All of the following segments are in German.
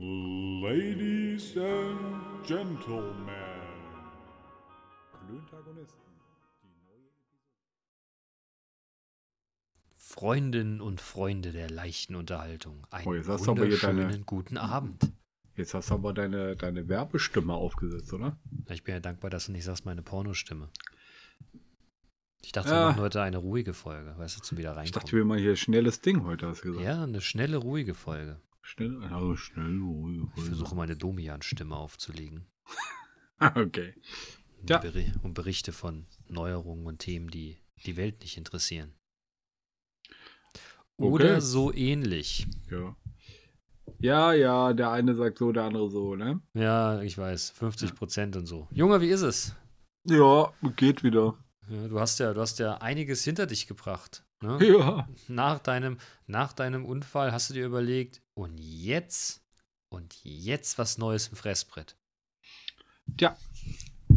Ladies and Gentlemen. Klöntagonisten. Freundinnen und Freunde der leichten Unterhaltung. Einen Oh, jetzt hast wunderschönen deine- guten Abend. Jetzt hast du aber deine, deine Werbestimme aufgesetzt, oder? Ich bin ja dankbar, dass du nicht sagst, meine Pornostimme. Ich dachte, Ja. wir machen heute eine ruhige Folge, weißt du, zum wieder Ich dachte, reinkommen. wir machen hier schnelles Ding heute, hast du gesagt. Ja, eine schnelle, ruhige Folge. Schnell, also schnell, ruhig, Ich versuche meine Domian-Stimme aufzulegen. Okay. Um, Ja. Beri um Berichte von Neuerungen und Themen, die die Welt nicht interessieren. Oder Okay. so ähnlich. Ja. Ja, ja, der eine sagt so, der andere so, ne? Ja, ich weiß, 50 Prozent und so. Junge, wie ist es? Ja, geht wieder. Ja, du hast ja, du hast ja einiges hinter dich gebracht. Ne? Ja. Nach, deinem, nach deinem Unfall hast du dir überlegt, und jetzt, und jetzt was Neues im Fressbrett. Tja.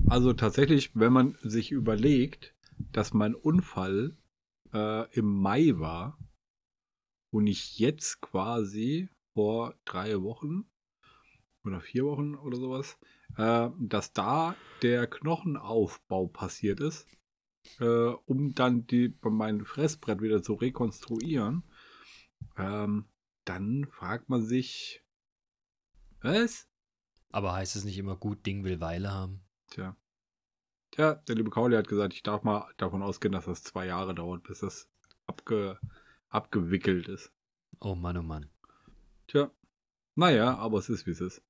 Also tatsächlich, wenn man sich überlegt, dass mein Unfall äh, im Mai war und ich jetzt quasi vor drei Wochen oder vier Wochen oder sowas, äh, dass da der Knochenaufbau passiert ist, äh, um dann die, mein Fressbrett wieder zu rekonstruieren, ähm, dann fragt man sich, was? Aber heißt es nicht immer gut, Ding will Weile haben? Tja. Tja, der liebe Kauli hat gesagt, ich darf mal davon ausgehen, dass das zwei Jahre dauert, bis das abge, abgewickelt ist. Oh Mann, oh Mann. Tja. Naja, aber es ist, wie es ist.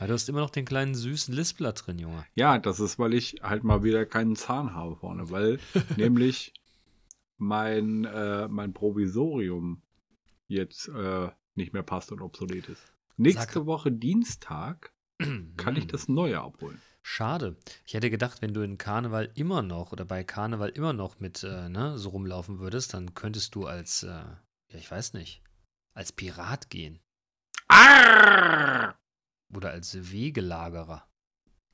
Ja, du hast immer noch den kleinen süßen Lispler drin, Junge. Ja, das ist, weil ich halt mal wieder keinen Zahn habe vorne, weil nämlich mein, äh, mein Provisorium jetzt äh, nicht mehr passt und obsolet ist. Nächste Sag- Woche Dienstag kann ich das neue abholen. Schade. Ich hätte gedacht, wenn du in Karneval immer noch oder bei Karneval immer noch mit äh, ne, so rumlaufen würdest, dann könntest du als, äh, ja, ich weiß nicht, als Pirat gehen. Arrrr! Oder als Wegelagerer.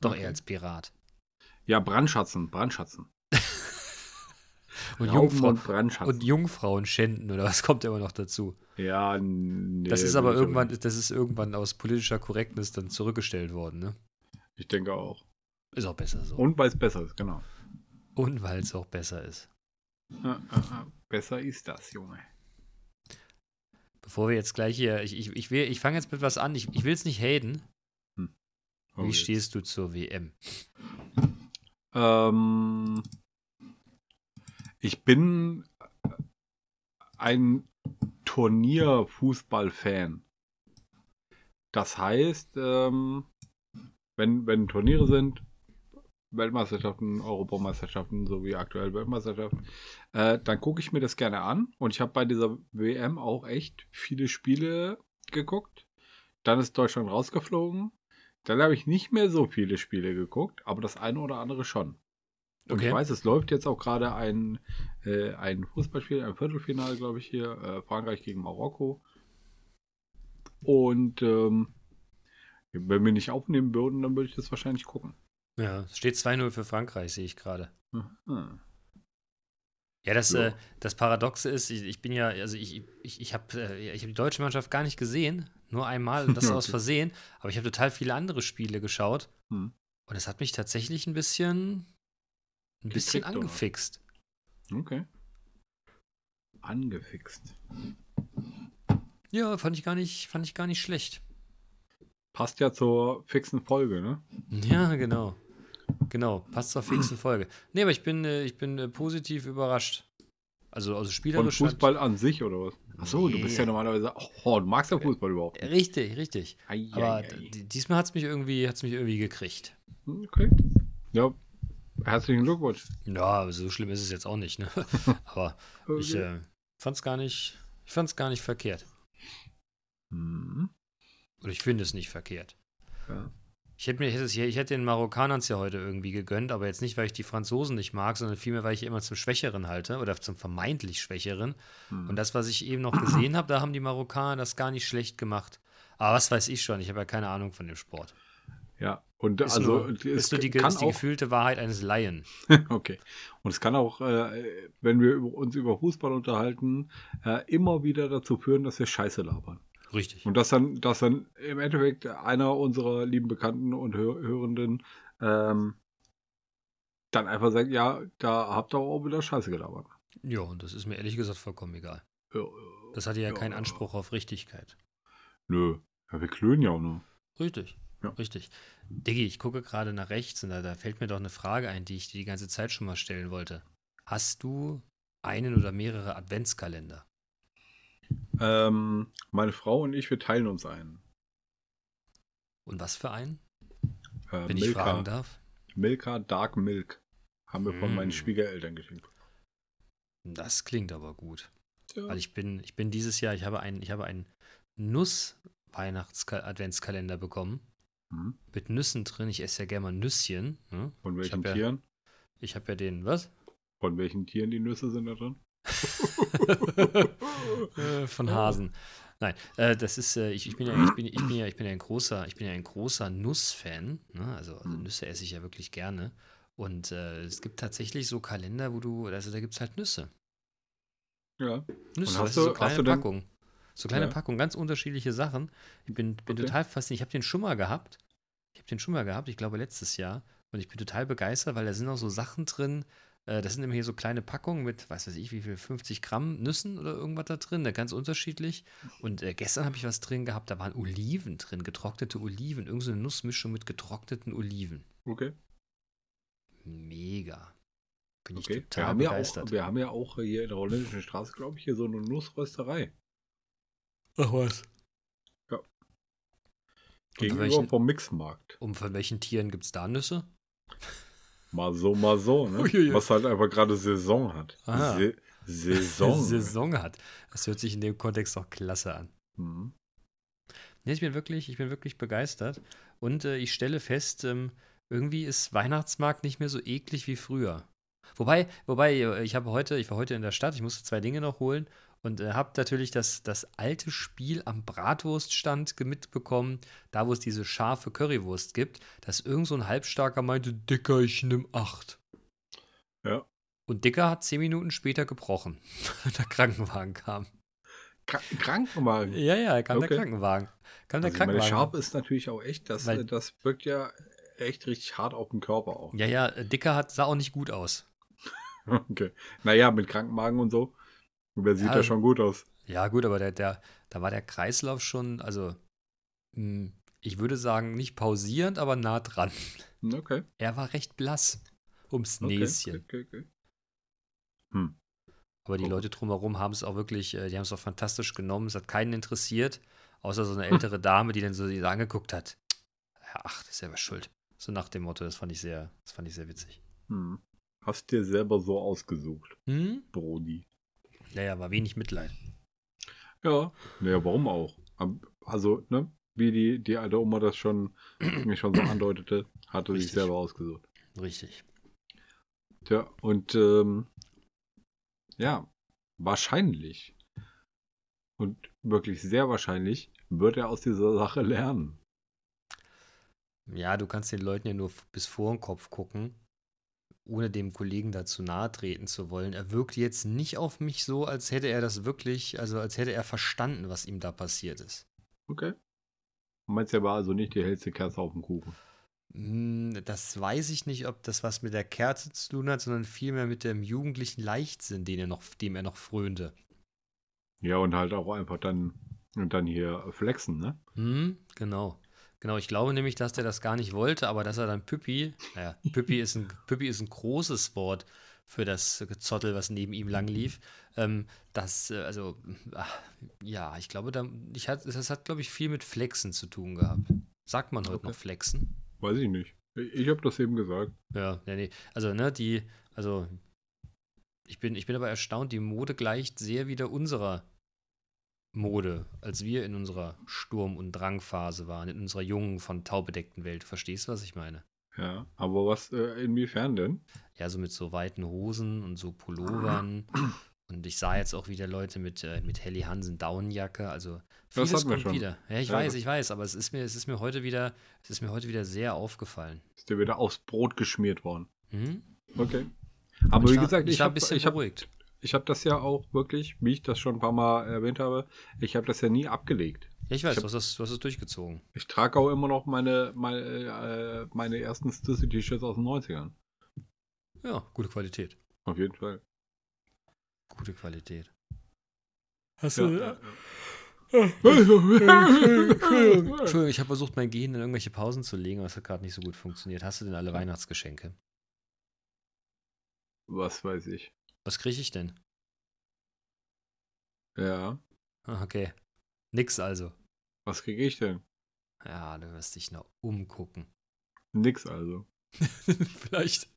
Doch Okay. eher als Pirat. Ja, Brandschatzen, Brandschatzen. Und, Rauben Jungfrau und Brandschatzen. und Jungfrauen schänden oder was kommt immer noch dazu? Ja, nee, Das ist aber irgendwann, das ist irgendwann aus politischer Korrektness dann zurückgestellt worden, ne? Ich denke auch. Ist auch besser so. Und weil es besser ist, genau. Und weil es auch besser ist. Äh, äh, Besser ist das, Junge. Bevor wir jetzt gleich hier, ich, ich, ich, will- ich fange jetzt mit was an, ich, ich will es nicht haten. Oh, Wie jetzt. stehst du zur WM? Ähm, ich bin ein Turnierfußball-Fan. Das heißt, ähm, wenn, wenn Turniere sind, Weltmeisterschaften, Europameisterschaften sowie aktuell Weltmeisterschaften, äh, dann gucke ich mir das gerne an. Und ich habe bei dieser WM auch echt viele Spiele geguckt. Dann ist Deutschland rausgeflogen. Dann habe ich nicht mehr so viele Spiele geguckt, aber das eine oder andere schon. Und Okay. ich weiß, es läuft jetzt auch gerade ein, äh, ein Fußballspiel, ein Viertelfinale, glaube ich, hier. Äh, Frankreich gegen Marokko. Und ähm, wenn wir nicht aufnehmen würden, dann würde ich das wahrscheinlich gucken. Ja, es steht 2-0 für Frankreich, sehe ich gerade. Hm. Ja, das, Ja. äh, das Paradoxe ist, ich, ich bin ja, also ich, ich, ich habe äh, ich hab die deutsche Mannschaft gar nicht gesehen, nur einmal und das Okay. aus Versehen, aber ich habe total viele andere Spiele geschaut Hm. und es hat mich tatsächlich ein bisschen, ein bisschen oder? angefixt. Okay. Angefixt. Ja, fand ich gar nicht, fand ich gar nicht schlecht. Passt ja zur fixen Folge, ne? Ja, genau. Genau, passt zur fixen Folge. Nee, aber ich bin, äh, ich bin äh, positiv überrascht. Also, also Von spielerisch. hat- Fußball an sich, oder was? Achso, du bist ja Nee. normalerweise. Oh, du magst ja Fußball überhaupt. nicht. Richtig, richtig. Ei, Aber ei, ei. d- diesmal hat es mich irgendwie, hat's mich irgendwie gekriegt. Okay. Ja. Herzlichen Glückwunsch. Ja, so schlimm ist es jetzt auch nicht, ne? Aber ich Okay. äh, fand's gar nicht, ich fand's gar nicht verkehrt. Hm. Oder ich finde es nicht verkehrt. Ja. Ich hätte, mir, ich hätte, es- ich hätte den Marokkanern es ja heute irgendwie gegönnt, aber jetzt nicht, weil ich die Franzosen nicht mag, sondern vielmehr, weil ich immer zum Schwächeren halte oder zum vermeintlich Schwächeren. Hm. Und das, was ich eben noch gesehen habe, da haben die Marokkaner das gar nicht schlecht gemacht. Aber was weiß ich schon, ich habe ja keine Ahnung von dem Sport. Ja, und Ist also nur, ist nur die, ist die auch, gefühlte Wahrheit eines Laien. okay. Und es kann auch, äh, wenn wir uns über Fußball unterhalten, äh, immer wieder dazu führen, dass wir Scheiße labern. Richtig. Und dass dann, dass dann im Endeffekt einer unserer lieben Bekannten und Hör Hörenden ähm, dann einfach sagt, ja, da habt ihr auch wieder Scheiße gelabert. Ja, und das ist mir ehrlich gesagt vollkommen egal. Ja, Das hat ja, Ja. keinen Anspruch auf Richtigkeit. Nö. Ja, wir klönen ja auch nur. Richtig. Ja. Richtig. Diggi, ich gucke gerade nach rechts und da, da fällt mir doch eine Frage ein, die ich dir die ganze Zeit schon mal stellen wollte. Hast du einen oder mehrere Adventskalender? Ähm, meine Frau und ich, wir teilen uns einen. Und was für einen? Äh, Wenn ich Milka, fragen darf. Milka Dark Milk. Haben wir von Mm. meinen Schwiegereltern geschenkt. Das klingt aber gut. Ja. Weil ich bin, ich bin dieses Jahr, ich habe einen, ich habe einen Nuss-Weihnachts-Adventskalender bekommen. Mhm. Mit Nüssen drin. Ich esse ja gerne mal Nüsschen. Ne? Von Ich welchen ja- Tieren? Ich habe ja den, was? Von welchen Tieren die Nüsse sind da drin? Äh, Von Hasen. Nein, äh, das ist, äh, ich, ich, bin ja, ich, bin, ich, bin ja, ich bin ja ein großer, ich bin ja ein großer Nussfan. Ne? Also, also Hm. Nüsse esse ich ja wirklich gerne. Und äh, es gibt tatsächlich so Kalender, wo du, also da gibt es halt Nüsse. Ja. Nüsse, hast du, so du- hast kleine du Packungen. So kleine Ja. Packungen, ganz unterschiedliche Sachen. Ich bin, bin Okay. total fasziniert. Ich habe den schon mal gehabt. Ich habe den schon mal gehabt, ich glaube letztes Jahr. Und ich bin total begeistert, weil da sind auch so Sachen drin. Äh, das sind immer hier so kleine Packungen mit, weiß weiß ich, wie viel, 50 Gramm Nüssen oder irgendwas da drin. Da ganz unterschiedlich. Und äh, gestern habe ich was drin gehabt, da waren Oliven drin, getrocknete Oliven. Irgend so eine Nussmischung mit getrockneten Oliven. Okay. Mega. Bin ich okay. Wir total haben, ja begeistert. auch, wir haben ja auch hier in der holländischen Straße, glaube ich, hier so eine Nussrösterei. Ach was. Gegenüber welchen- vom Mixmarkt. Und von welchen Tieren gibt es da Nüsse? Mal so, mal so, ne? Uiuiui. Was halt einfach gerade Saison hat. Ah. Se Saison. Saison hat. Das hört sich in dem Kontext auch klasse an. Mhm. Nee, ich bin wirklich, ich bin wirklich begeistert. Und äh, ich stelle fest, ähm, irgendwie ist Weihnachtsmarkt nicht mehr so eklig wie früher. Wobei, wobei, äh, ich habe heute, ich war heute in der Stadt, ich musste zwei Dinge noch holen und äh, habe natürlich das, das alte Spiel am Bratwurststand mitbekommen, da wo es diese scharfe Currywurst gibt, dass irgend so ein Halbstarker meinte, Dicker, ich nimm acht. Ja. Und Dicker hat zehn Minuten später gebrochen, der Krankenwagen kam. Kra Krankenwagen. Ja, ja, kam der Okay. Krankenwagen. Kam der Also ich meine, Krankenwagen. scharf ist natürlich auch echt, das, Weil- das wirkt ja echt richtig hart auf den Körper auch. Ja, ja, Dicker hat, sah auch nicht gut aus. Okay. Naja, mit Krankenwagen und so. Wer sieht Ja. ja schon gut aus. Ja, gut, aber der, der, da war der Kreislauf schon, also, mh, ich würde sagen, nicht pausierend, aber nah dran. Hm, Okay. Er war recht blass ums okay. Näschen. Okay, okay, okay. Hm. Aber die Oh. Leute drumherum haben es auch wirklich, äh, die haben es auch fantastisch genommen. Es hat keinen interessiert, außer so eine ältere Dame, die dann so die angeguckt hat. Ach, das ist selber schuld. So nach dem Motto, das fand ich sehr, das fand ich sehr witzig. Hm. Hast dir selber so ausgesucht, Hm? Brody. Ja, ja, war wenig Mitleid. Ja. Naja, warum auch? Also, ne? Wie die, die alte Oma das schon, mir schon so andeutete, hatte sich Richtig. selber ausgesucht. Richtig. Tja, und ähm, ja, wahrscheinlich und wirklich sehr wahrscheinlich wird er aus dieser Sache lernen. Ja, du kannst den Leuten ja nur bis vor den Kopf gucken, ohne dem Kollegen dazu nahe treten zu wollen. Er wirkt jetzt nicht auf mich so, als hätte er das wirklich, also als hätte er verstanden, was ihm da passiert ist. Okay. Du meinst ja aber also nicht die hellste Kerze auf dem Kuchen. Hm, Das weiß ich nicht, ob das was mit der Kerze zu tun hat, sondern vielmehr mit dem jugendlichen Leichtsinn, den er noch, dem er noch frönte. Ja, und halt auch einfach dann und dann hier flexen, ne? Hm, genau. Genau, ich glaube nämlich, dass der das gar nicht wollte, aber dass er dann Püppi, naja, Püppi ist ein, Püppi ist ein großes Wort für das Gezottel, was neben ihm lang lief. Ähm, das, äh, also, ach, ja, ich glaube, da, ich hat, das hat, glaube ich, viel mit Flexen zu tun gehabt. Sagt man heute Okay. noch Flexen? Weiß ich nicht. Ich, habe das eben gesagt. Ja, ja, nee. Also, ne, die, also, ich bin, ich bin aber erstaunt, die Mode gleicht sehr wieder unserer Mode, als wir in unserer Sturm- und Drangphase waren, in unserer jungen, von Tau bedeckten Welt. Verstehst du, was ich meine? Ja, aber was, äh, inwiefern denn? Ja, so mit so weiten Hosen und so Pullovern. Und ich sah jetzt auch wieder Leute mit, äh, mit Helly Hansen Daunenjacke. Also Das vieles wir kommt schon. wieder. Ja, ich Ja, weiß, das- ich weiß, aber es ist mir, es ist mir heute wieder, es ist mir heute wieder sehr aufgefallen. Ist dir wieder aufs Brot geschmiert worden. Mhm. Okay. Aber ich wie war, gesagt, ich, ich war ein habe bisschen ich hab, beruhigt. Ich hab das ja auch wirklich, wie ich das schon ein paar Mal erwähnt habe, ich habe das ja nie abgelegt. Ja, ich weiß, Ich hab- du, hast das, du hast es durchgezogen. Ich trage auch immer noch meine, meine, äh, meine ersten Stussy-T-Shirts aus den 90ern. Ja, gute Qualität. Auf jeden Fall. Gute Qualität. Hast Ja, du. ja, Entschuldigung, Entschuldigung, ich habe versucht, mein Gehirn in irgendwelche Pausen zu legen, aber es hat gerade nicht so gut funktioniert. Hast du denn alle Weihnachtsgeschenke? Was weiß ich. Was kriege ich denn? Ja. Ah, Okay. Nix also. Was kriege ich denn? Ja, du wirst dich noch umgucken. Nix also. Vielleicht.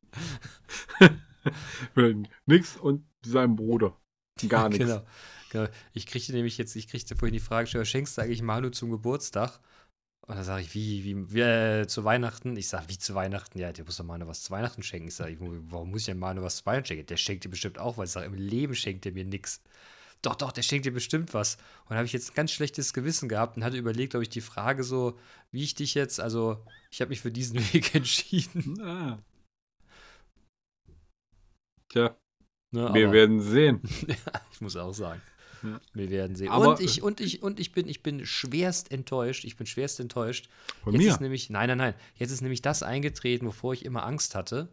Nix und seinem Bruder. Gar nichts. Genau. genau. Ich kriegte nämlich jetzt, ich kriegte vorhin die Frage, schenkst du eigentlich Manu zum Geburtstag? Und dann sage ich, wie, wie, wie äh, zu Weihnachten? Ich sage, wie zu Weihnachten? Ja, der muss doch Manu was zu Weihnachten schenken. Ich sage, warum muss ich denn Manu was zu Weihnachten schenken? Der schenkt dir bestimmt auch was. Ich sage, im Leben schenkt er mir nichts. Doch, doch, der schenkt dir bestimmt was. Und da habe ich jetzt ein ganz schlechtes Gewissen gehabt und hatte überlegt, ob ich die Frage so wichtig jetzt, also ich habe mich für diesen Weg entschieden. Ah. Tja, Ne, wir aber- werden sehen. Ja, ich muss auch sagen. Ja. Wir werden sehen. Aber- und ich, und ich, und ich bin, ich bin schwerst enttäuscht. Ich bin schwerst enttäuscht. Von jetzt mir. ist nämlich, nein, nein, nein. Jetzt ist nämlich das eingetreten, wovor ich immer Angst hatte.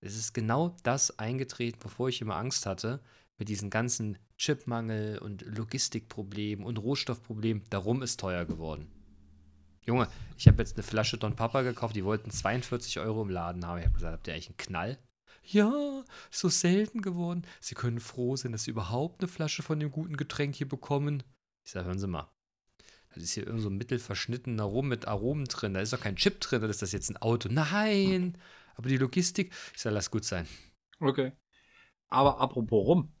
Es ist genau das eingetreten, wovor ich immer Angst hatte. Mit diesen ganzen Chipmangel und Logistikproblemen und Rohstoffproblemen. Darum ist teuer geworden. Junge, ich habe jetzt eine Flasche Don Papa gekauft, die wollten 42 Euro im Laden haben. Ich habe gesagt, habt ihr eigentlich einen Knall? Ja, so selten geworden. Sie können froh sein, dass Sie überhaupt eine Flasche von dem guten Getränk hier bekommen. Ich sage, hören Sie mal. Das ist hier irgend so ein mittelverschnittener Rum mit Aromen drin. Da ist doch kein Chip drin, oder ist das jetzt ein Auto? Nein! Aber die Logistik, ich sage, lass gut sein. Okay. Aber apropos rum.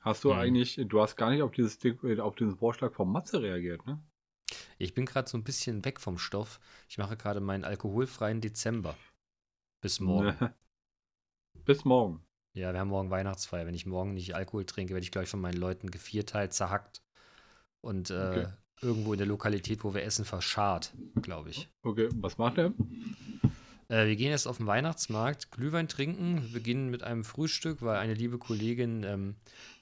Hast du Hm. eigentlich, du hast gar nicht auf, dieses, Ding- äh, auf diesen Vorschlag von Matze reagiert, ne? Ich bin gerade so ein bisschen weg vom Stoff. Ich mache gerade meinen alkoholfreien Dezember. Bis morgen. Bis morgen. Ja, wir haben morgen Weihnachtsfeier. Wenn ich morgen nicht Alkohol trinke, werde ich gleich von meinen Leuten gevierteilt, zerhackt und äh, Okay. irgendwo in der Lokalität, wo wir essen, verscharrt, glaube ich. Okay, was macht er? Äh, wir gehen jetzt auf den Weihnachtsmarkt, Glühwein trinken, beginnen mit einem Frühstück, weil eine liebe Kollegin ähm,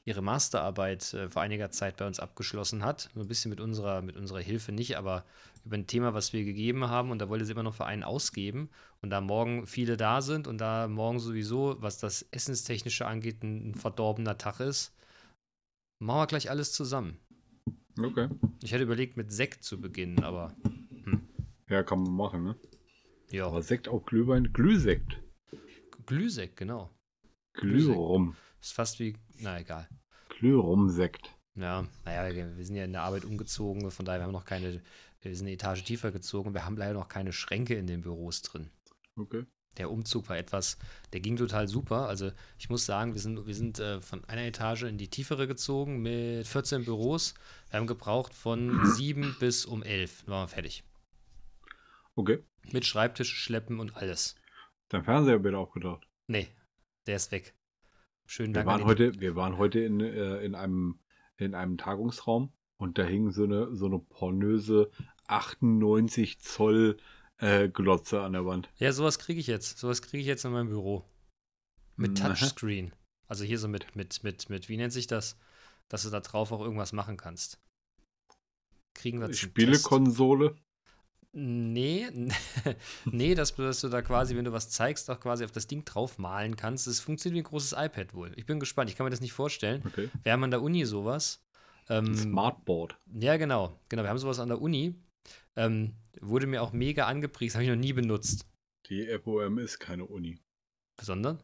ihre Masterarbeit äh, vor einiger Zeit bei uns abgeschlossen hat. So ein bisschen mit unserer, mit unserer Hilfe nicht, aber über ein Thema, was wir gegeben haben. Und da wollte sie immer noch für einen ausgeben. Und da morgen viele da sind und da morgen sowieso, was das Essenstechnische angeht, ein, ein verdorbener Tag ist, machen wir gleich alles zusammen. Okay. Ich hätte überlegt, mit Sekt zu beginnen, aber Ja, kann man machen, ne? ja, Aber Sekt auf Glühwein, Glühsekt. Glühsekt, genau. Glührum. Ist fast wie, na egal. Glührumsekt. Ja, naja, wir wir sind ja in der Arbeit umgezogen, von daher wir haben noch keine, wir sind eine Etage tiefer gezogen, wir haben leider noch keine Schränke in den Büros drin. Okay. Der Umzug war etwas, der ging total super. Also ich muss sagen, wir sind, wir sind äh, von einer Etage in die tiefere gezogen mit 14 Büros. Wir haben gebraucht von 7 bis um 11. Dann waren wir fertig. Okay. Mit Schreibtisch, Schleppen und alles. Dein Fernseher wird aufgetaucht. Nee, der ist weg. Schönen Wir Dank waren heute, wir waren heute in, äh, in, einem, in einem Tagungsraum und da hing so eine, so eine pornöse 98 Zoll äh, Glotze an der Wand. Ja, sowas kriege ich jetzt. Sowas kriege ich jetzt in meinem Büro. Mit Na. Touchscreen. Also hier so mit, mit, mit, mit, wie nennt sich das? Dass du da drauf auch irgendwas machen kannst. Kriegen wir. Spielekonsole. Nee, nee, dass, du- dass du da quasi, wenn du was zeigst, auch quasi auf das Ding drauf malen kannst. Das funktioniert wie ein großes iPad wohl. Ich bin gespannt, ich kann mir das nicht vorstellen. Okay. Wir haben an der Uni sowas. Ähm, Smartboard. ja, genau. Genau, wir haben sowas an der Uni. Ähm, wurde mir auch mega angepriesen, habe ich noch nie benutzt. Die FOM ist keine Uni. Sondern?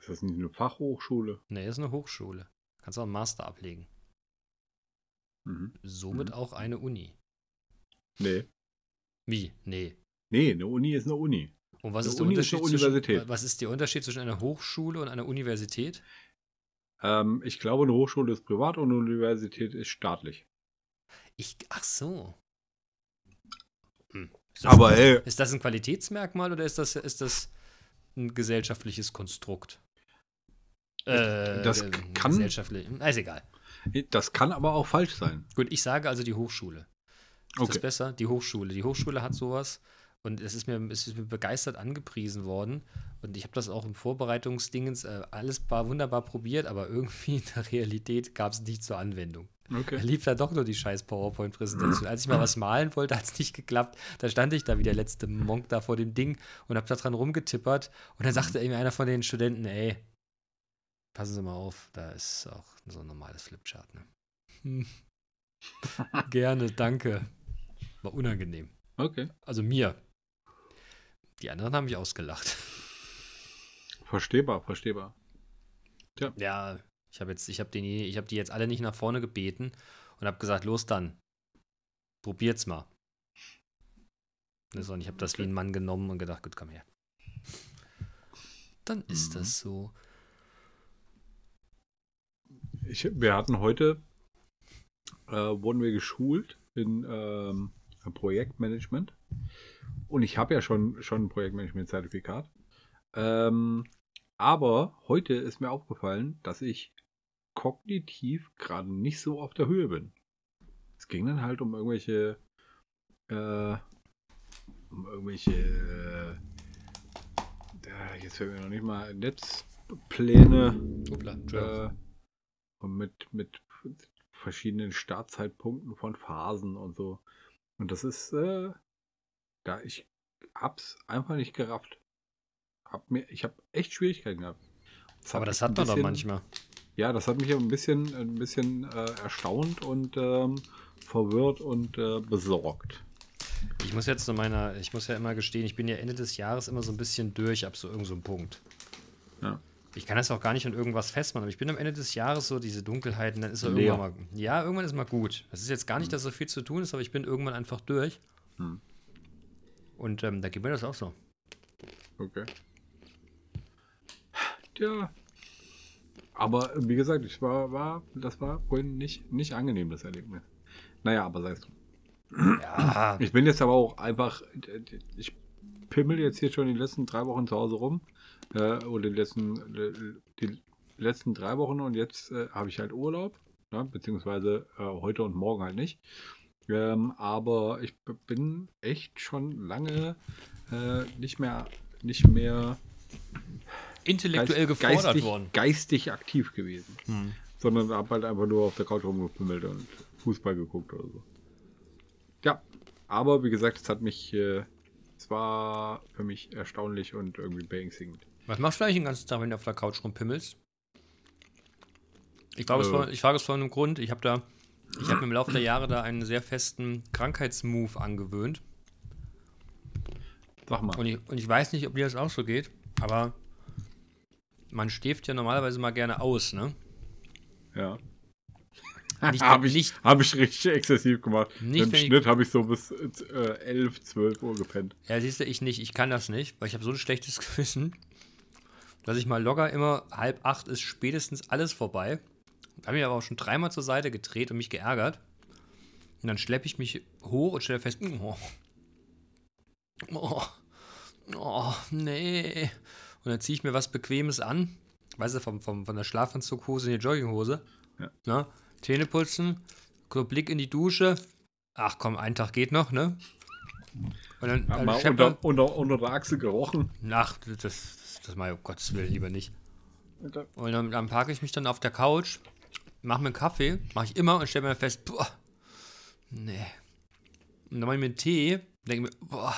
Ist das nicht eine Fachhochschule? Nee, ist eine Hochschule. Kannst auch einen Master ablegen. Mhm. Somit Mhm. auch eine Uni. Nee. Wie? Nee. Nee, eine Uni ist eine Uni. Und was Eine ist der Uni ist Unterschied eine Universität. zwischen was ist der Unterschied zwischen einer Hochschule und einer Universität? Ähm, ich glaube, eine Hochschule ist privat und eine Universität ist staatlich. Ich ach so. Hm. Ist Aber ey, ist das ein Qualitätsmerkmal oder ist das ist das ein gesellschaftliches Konstrukt? Äh, Das äh, kann- gesellschaftlich. hm, Ist egal. das kann aber auch falsch sein. Gut, ich sage also die Hochschule. Ist das Okay. besser? Die Hochschule. Die Hochschule hat sowas und es ist mir, es ist mir begeistert angepriesen worden. Und ich habe das auch im Vorbereitungsdingens äh, alles war wunderbar probiert, aber irgendwie in der Realität gab es nicht zur Anwendung. Okay. Da lief da doch nur die scheiß PowerPoint-Präsentation. Als ich mal was malen wollte, hat es nicht geklappt. Da stand ich da wie der letzte Monk da vor dem Ding und hab da dran rumgetippert. Und dann sagte irgendwie einer von den Studenten, ey, passen Sie mal auf, da ist auch so ein normales Flipchart. Ne? Gerne, danke. War unangenehm. Okay. Also mir. Die anderen haben mich ausgelacht. Verstehbar, verstehbar. Ja, ich habe jetzt, ich habe den, ich habe die jetzt alle nicht nach vorne gebeten und habe gesagt, los dann, probiert's mal. Und ich habe das wie ein Mann genommen und gedacht, gut, komm her. Dann ist Mhm. das so. Ich, wir hatten heute, äh, wurden wir geschult in ähm, Projektmanagement. Und ich habe ja schon, schon ein Projektmanagement-Zertifikat. Ähm, aber heute ist mir aufgefallen, dass ich kognitiv gerade nicht so auf der Höhe bin. Es ging dann halt um irgendwelche, äh, um irgendwelche, äh, jetzt fällt mir noch nicht mal Netzpläne Entschuldigung. äh, und mit, mit verschiedenen Startzeitpunkten von Phasen und so. Und das ist, äh, da ich hab's einfach nicht gerafft. Hab mir, ich habe echt Schwierigkeiten gehabt. Aber mich das hat man doch bisschen- manchmal. Ja, das hat mich ein bisschen, ein bisschen äh, erstaunt und ähm, verwirrt und äh, besorgt. Ich muss jetzt zu meiner, ich muss ja immer gestehen, ich bin ja Ende des Jahres immer so ein bisschen durch ab so irgendeinem so einem Punkt. Ja. Ich kann das auch gar nicht an irgendwas festmachen, aber ich bin am Ende des Jahres so diese Dunkelheiten, dann ist er irgendwann mal. Ja, irgendwann ist mal gut. Das ist jetzt gar nicht, dass so viel zu tun ist, aber ich bin irgendwann einfach durch. Hm. Und ähm, da geht mir das auch so. Okay. Tja. Aber äh, wie gesagt, ich war, war, das war vorhin nicht, nicht angenehm, das Erlebnis. Naja, aber sei es drum. Ja, Ich bin jetzt aber auch einfach, ich pimmel jetzt hier schon die letzten drei Wochen zu Hause rum. Äh, oder die letzten, äh, die letzten drei Wochen und jetzt äh, habe ich halt Urlaub. Ne? Beziehungsweise äh, heute und morgen halt nicht. Ähm, aber ich bin echt schon lange äh, nicht mehr, nicht mehr intellektuell geist- gefordert geistig, worden. geistig aktiv gewesen. Hm. Sondern habe halt einfach nur auf der Couch rumgepimmelt und Fußball geguckt oder so. Ja, aber wie gesagt, es hat mich, äh, es war für mich erstaunlich und irgendwie beängstigend. Was machst du eigentlich den ganzen Tag, wenn du auf der Couch rumpimmelst? Ich frage es, Äh. vor, es vor einem Grund. Ich habe da, ich habe mir im Laufe der Jahre da einen sehr festen Krankheitsmove angewöhnt. Sag mal. Und ich, und ich weiß nicht, ob dir das auch so geht, aber man schläft ja normalerweise mal gerne aus, ne? ja. Habe ich, nicht, hab ich richtig exzessiv gemacht. Nicht, Im Schnitt habe ich so bis äh, 11, 12 Uhr gepennt. ja, siehst du, ich nicht, ich kann das nicht, weil ich habe so ein schlechtes Gewissen, dass ich mal locker immer halb acht ist spätestens alles vorbei. Habe mich aber auch schon dreimal zur Seite gedreht und mich geärgert. Und dann schleppe ich mich hoch und stelle fest, oh, oh, oh, nee. Und dann ziehe ich mir was Bequemes an. Weißt du, vom, vom, von der Schlafanzughose in die Jogginghose. Ja. Na, Zähne putzen, Blick in die Dusche. Ach komm, ein Tag geht noch, ne? Und dann, Ja, dann mal unter, unter, unter der Achse gerochen. Ach, das, das, mal, um Gottes Willen, lieber nicht. Und dann, dann parke ich mich dann auf der Couch, mache mir einen Kaffee, mache ich immer und stelle mir fest, boah, nee. Und dann mache ich mir einen Tee, denke mir, boah,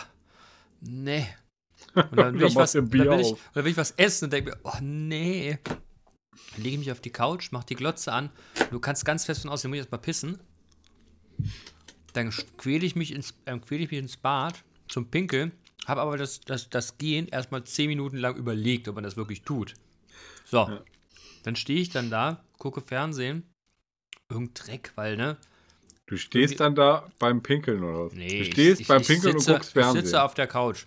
nee. Und dann will, Dann ich was, dann will, ich, dann will ich was essen und denke mir, oh, nee. Dann lege ich mich auf die Couch, mache die Glotze an. Du kannst ganz fest von aussehen, muss ich erst mal pissen. Dann quäle ich, mich ins- äh, quäl ich mich ins Bad zum Pinkeln, habe aber das, das, das Gehen erstmal 10 Minuten lang überlegt, ob man das wirklich tut. So, Ja. dann stehe ich dann da, gucke Fernsehen, irgendein Dreck, weil, ne? Du stehst dann da beim Pinkeln oder was? Nee, du stehst ich, beim ich, Pinkeln sitze, und guckst Fernsehen. Ich sitze auf der Couch.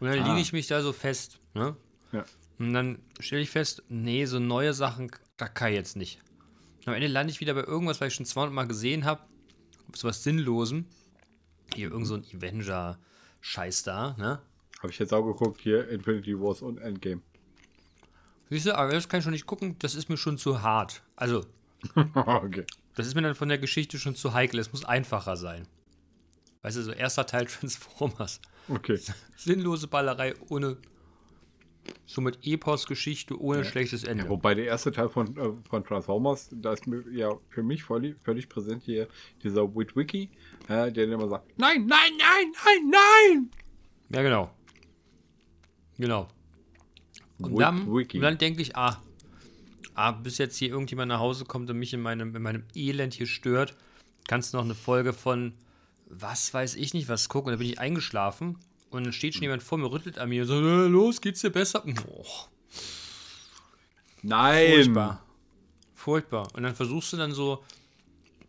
Und dann Ah. liege ich mich da so fest, ne? Ja. Und dann stelle ich fest, nee, so neue Sachen, da kann ich jetzt nicht. Am Ende lande ich wieder bei irgendwas, was ich schon 200 Mal gesehen habe. So was Sinnlosem. Hier irgend so ein Avenger-Scheiß da, ne? Habe ich jetzt auch geguckt, hier Infinity Wars und Endgame. Siehst du, aber das kann ich schon nicht gucken, das ist mir schon zu hart. Also, okay. das ist mir dann von der Geschichte schon zu heikel. Es muss einfacher sein. Weißt du, so erster Teil Transformers. Okay. Sinnlose Ballerei ohne. So mit Epos-Geschichte ohne schlechtes Ende. Ja, wobei der erste Teil von, äh, von Transformers, da ist mir ja für mich völlig, völlig präsent hier dieser Witwicky, äh, der immer sagt, nein, nein, nein, nein, nein. Ja, genau. Genau. Und Wit- dann, und dann denke ich, ah, ah, bis jetzt hier irgendjemand nach Hause kommt und mich in meinem, in meinem Elend hier stört, kannst du noch eine Folge von was weiß ich nicht was gucken. Und dann bin ich eingeschlafen und dann steht schon jemand vor mir, rüttelt an mir und sagt, äh, los, geht's dir besser? Oh, Nein. furchtbar. Furchtbar. Und dann versuchst du dann so,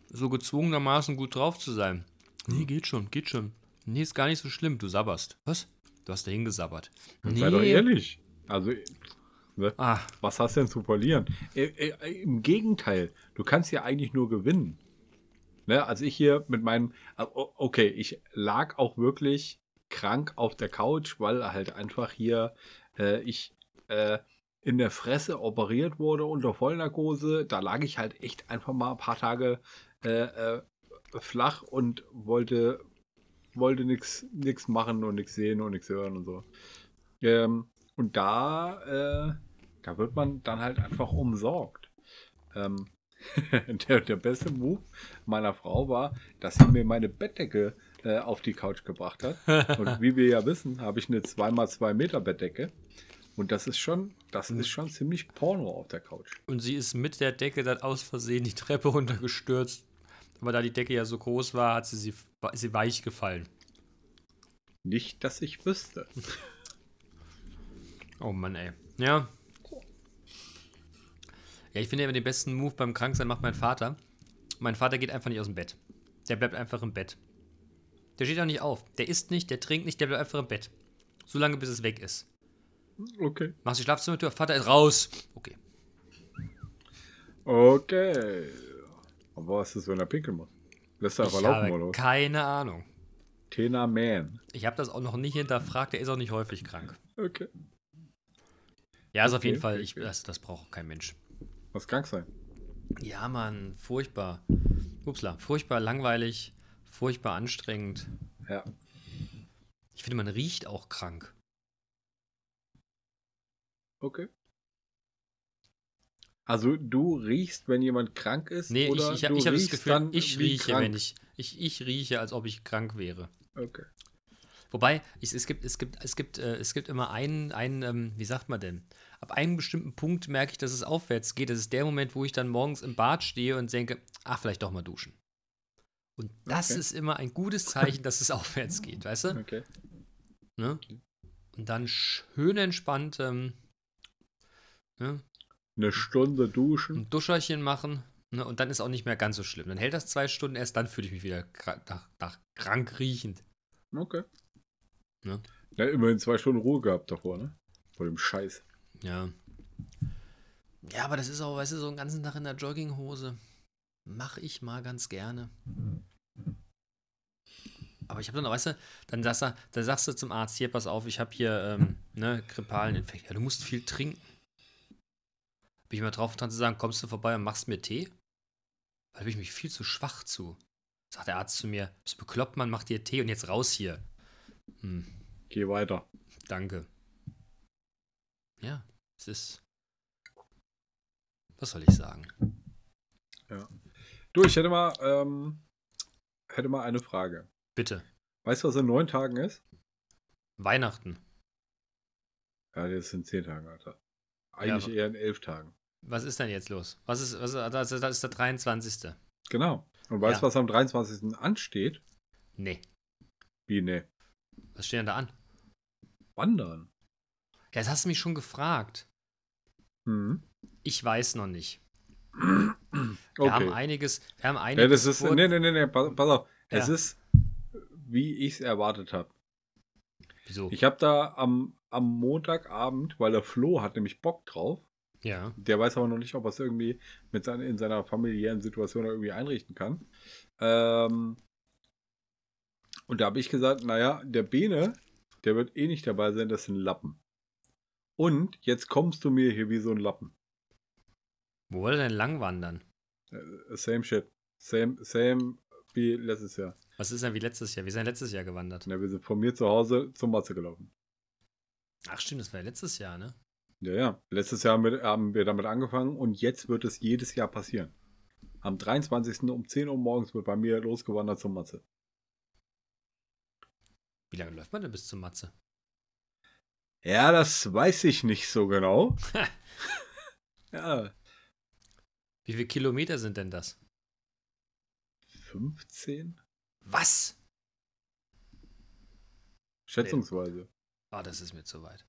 so gezwungenermaßen gut drauf zu sein. Nee, geht schon, geht schon. Nee, ist gar nicht so schlimm. Du sabberst. Was? Du hast da hingesabbert. Sei doch ehrlich. Also, ne? Ah, was hast du denn zu verlieren? Äh, äh, Im Gegenteil, du kannst ja eigentlich nur gewinnen. Ne? Also ich hier mit meinem, okay, ich lag auch wirklich krank auf der Couch, weil halt einfach hier äh, ich äh, in der Fresse operiert wurde unter Vollnarkose. Da lag ich halt echt einfach mal ein paar Tage äh, äh, flach und wollte wollte nichts machen und nichts sehen und nichts hören und so. Ähm, und da, äh, da wird man dann halt einfach umsorgt. Ähm, der, der beste Move meiner Frau war, dass sie mir meine Bettdecke auf die Couch gebracht hat. Und wie wir ja wissen, habe ich eine 2x2 Meter Bettdecke. Und das ist schon, das ist schon ziemlich Porno auf der Couch. Und sie ist mit der Decke dann aus Versehen die Treppe runtergestürzt. Aber da die Decke ja so groß war, hat sie sie, ist sie weich gefallen. Nicht, dass ich wüsste. Oh Mann, ey. Ja. Ja, ich finde immer den besten Move beim Kranksein macht mein Vater. Mein Vater geht einfach nicht aus dem Bett. Der bleibt einfach im Bett. Der steht auch nicht auf. Der isst nicht, der trinkt nicht, der bleibt einfach im Bett. So lange, bis es weg ist. Okay. Machst die Schlafzimmertür, Vater ist raus. Okay. Okay. Aber was ist, wenn er pinkeln muss? Lässt er Ich laufen, oder was? keine Ahnung. Tena Man. Ich habe das auch noch nicht hinterfragt. Der ist auch nicht häufig krank. Okay. Ja, ist auf Okay, jeden Fall. Ich, das, das braucht kein Mensch. Muss krank sein. Ja, Mann, furchtbar. Upsla, furchtbar langweilig, furchtbar anstrengend. Ja. Ich finde, man riecht auch krank. Okay. Also du riechst, wenn jemand krank ist? Nee, oder ich, ich, ich habe das Gefühl, ich rieche, krank? wenn ich, ich. Ich rieche, als ob ich krank wäre. Okay. Wobei, ich, es, gibt, es, gibt, es, gibt, äh, es gibt immer einen, einen ähm, wie sagt man denn? Ab einem bestimmten Punkt merke ich, dass es aufwärts geht. Das ist der Moment, wo ich dann morgens im Bad stehe und denke, ach, vielleicht doch mal duschen. Und das Okay. ist immer ein gutes Zeichen, dass es aufwärts geht, weißt du? Okay. Ne? Und dann schön entspannt ähm, ne? Eine Stunde duschen. ein Duscherchen machen. Ne? Und dann ist auch nicht mehr ganz so schlimm. Dann hält das zwei Stunden, erst dann fühle ich mich wieder nach, nach krank riechend. Okay. Ne? Ja, immerhin zwei Stunden Ruhe gehabt davor, ne? Vor dem Scheiß. Ja. Ja, aber das ist auch, weißt du, so einen ganzen Tag in der Jogginghose. Mache ich mal ganz gerne. Aber ich habe dann, weißt du, dann sagst du, dann sagst du zum Arzt, hier, pass auf, ich habe hier, ähm, ne, grippalen Infekt. Ja, du musst viel trinken. Bin ich mal drauf dran zu sagen, kommst du vorbei und machst mir Tee? Weil bin ich mich viel zu schwach zu. Sagt der Arzt zu mir, bist bekloppt, man macht dir Tee und jetzt raus hier. Hm, Geh weiter. danke. Ja, es ist. Was soll ich sagen? Du, ich hätte mal, ähm, hätte mal eine Frage. Bitte. Weißt du, was in neun Tagen ist? Weihnachten. Ja, das sind zehn Tage, Alter. Eigentlich aber- eher in elf Tagen. Was ist denn jetzt los? Was ist, was, das, ist- das ist der 23. Genau. Und weißt du, Ja. was am 23. ansteht? Nee. Wie, ne? Was steht denn da an? Wandern. Ja, das hast du mich schon gefragt. Mhm. Ich weiß noch nicht. Okay. Wir haben einiges. Wir haben Ja, einiges. das ist, vor- nee, nee, nee, nee, pass, pass auf. Es Ja. ist, wie ich es erwartet habe. Wieso? Ich habe da am, am Montagabend, weil der Flo hat nämlich Bock drauf. ja. Der weiß aber noch nicht, ob er es irgendwie mit seiner, in seiner familiären Situation irgendwie einrichten kann. Ähm, und da habe ich gesagt, naja, der Bene, der wird eh nicht dabei sein, das sind Lappen. Und jetzt kommst du mir hier wie so ein Lappen. Wo wollt ihr denn lang wandern? Äh, Same shit. Same, same wie letztes Jahr. Was ist denn wie letztes Jahr? Wir sind letztes Jahr gewandert. Ja, wir sind von mir zu Hause zum Matze gelaufen. Ach stimmt, das war ja letztes Jahr, ne? Ja, ja. Letztes Jahr haben wir damit angefangen und jetzt wird es jedes Jahr passieren. Am 23. um 10 Uhr morgens wird bei mir losgewandert zum Matze. Wie lange läuft man denn bis zum Matze? Ja, das weiß ich nicht so genau. ja, Wie viele Kilometer sind denn das? 15? Was? Schätzungsweise. Ah, das ist mir zu weit.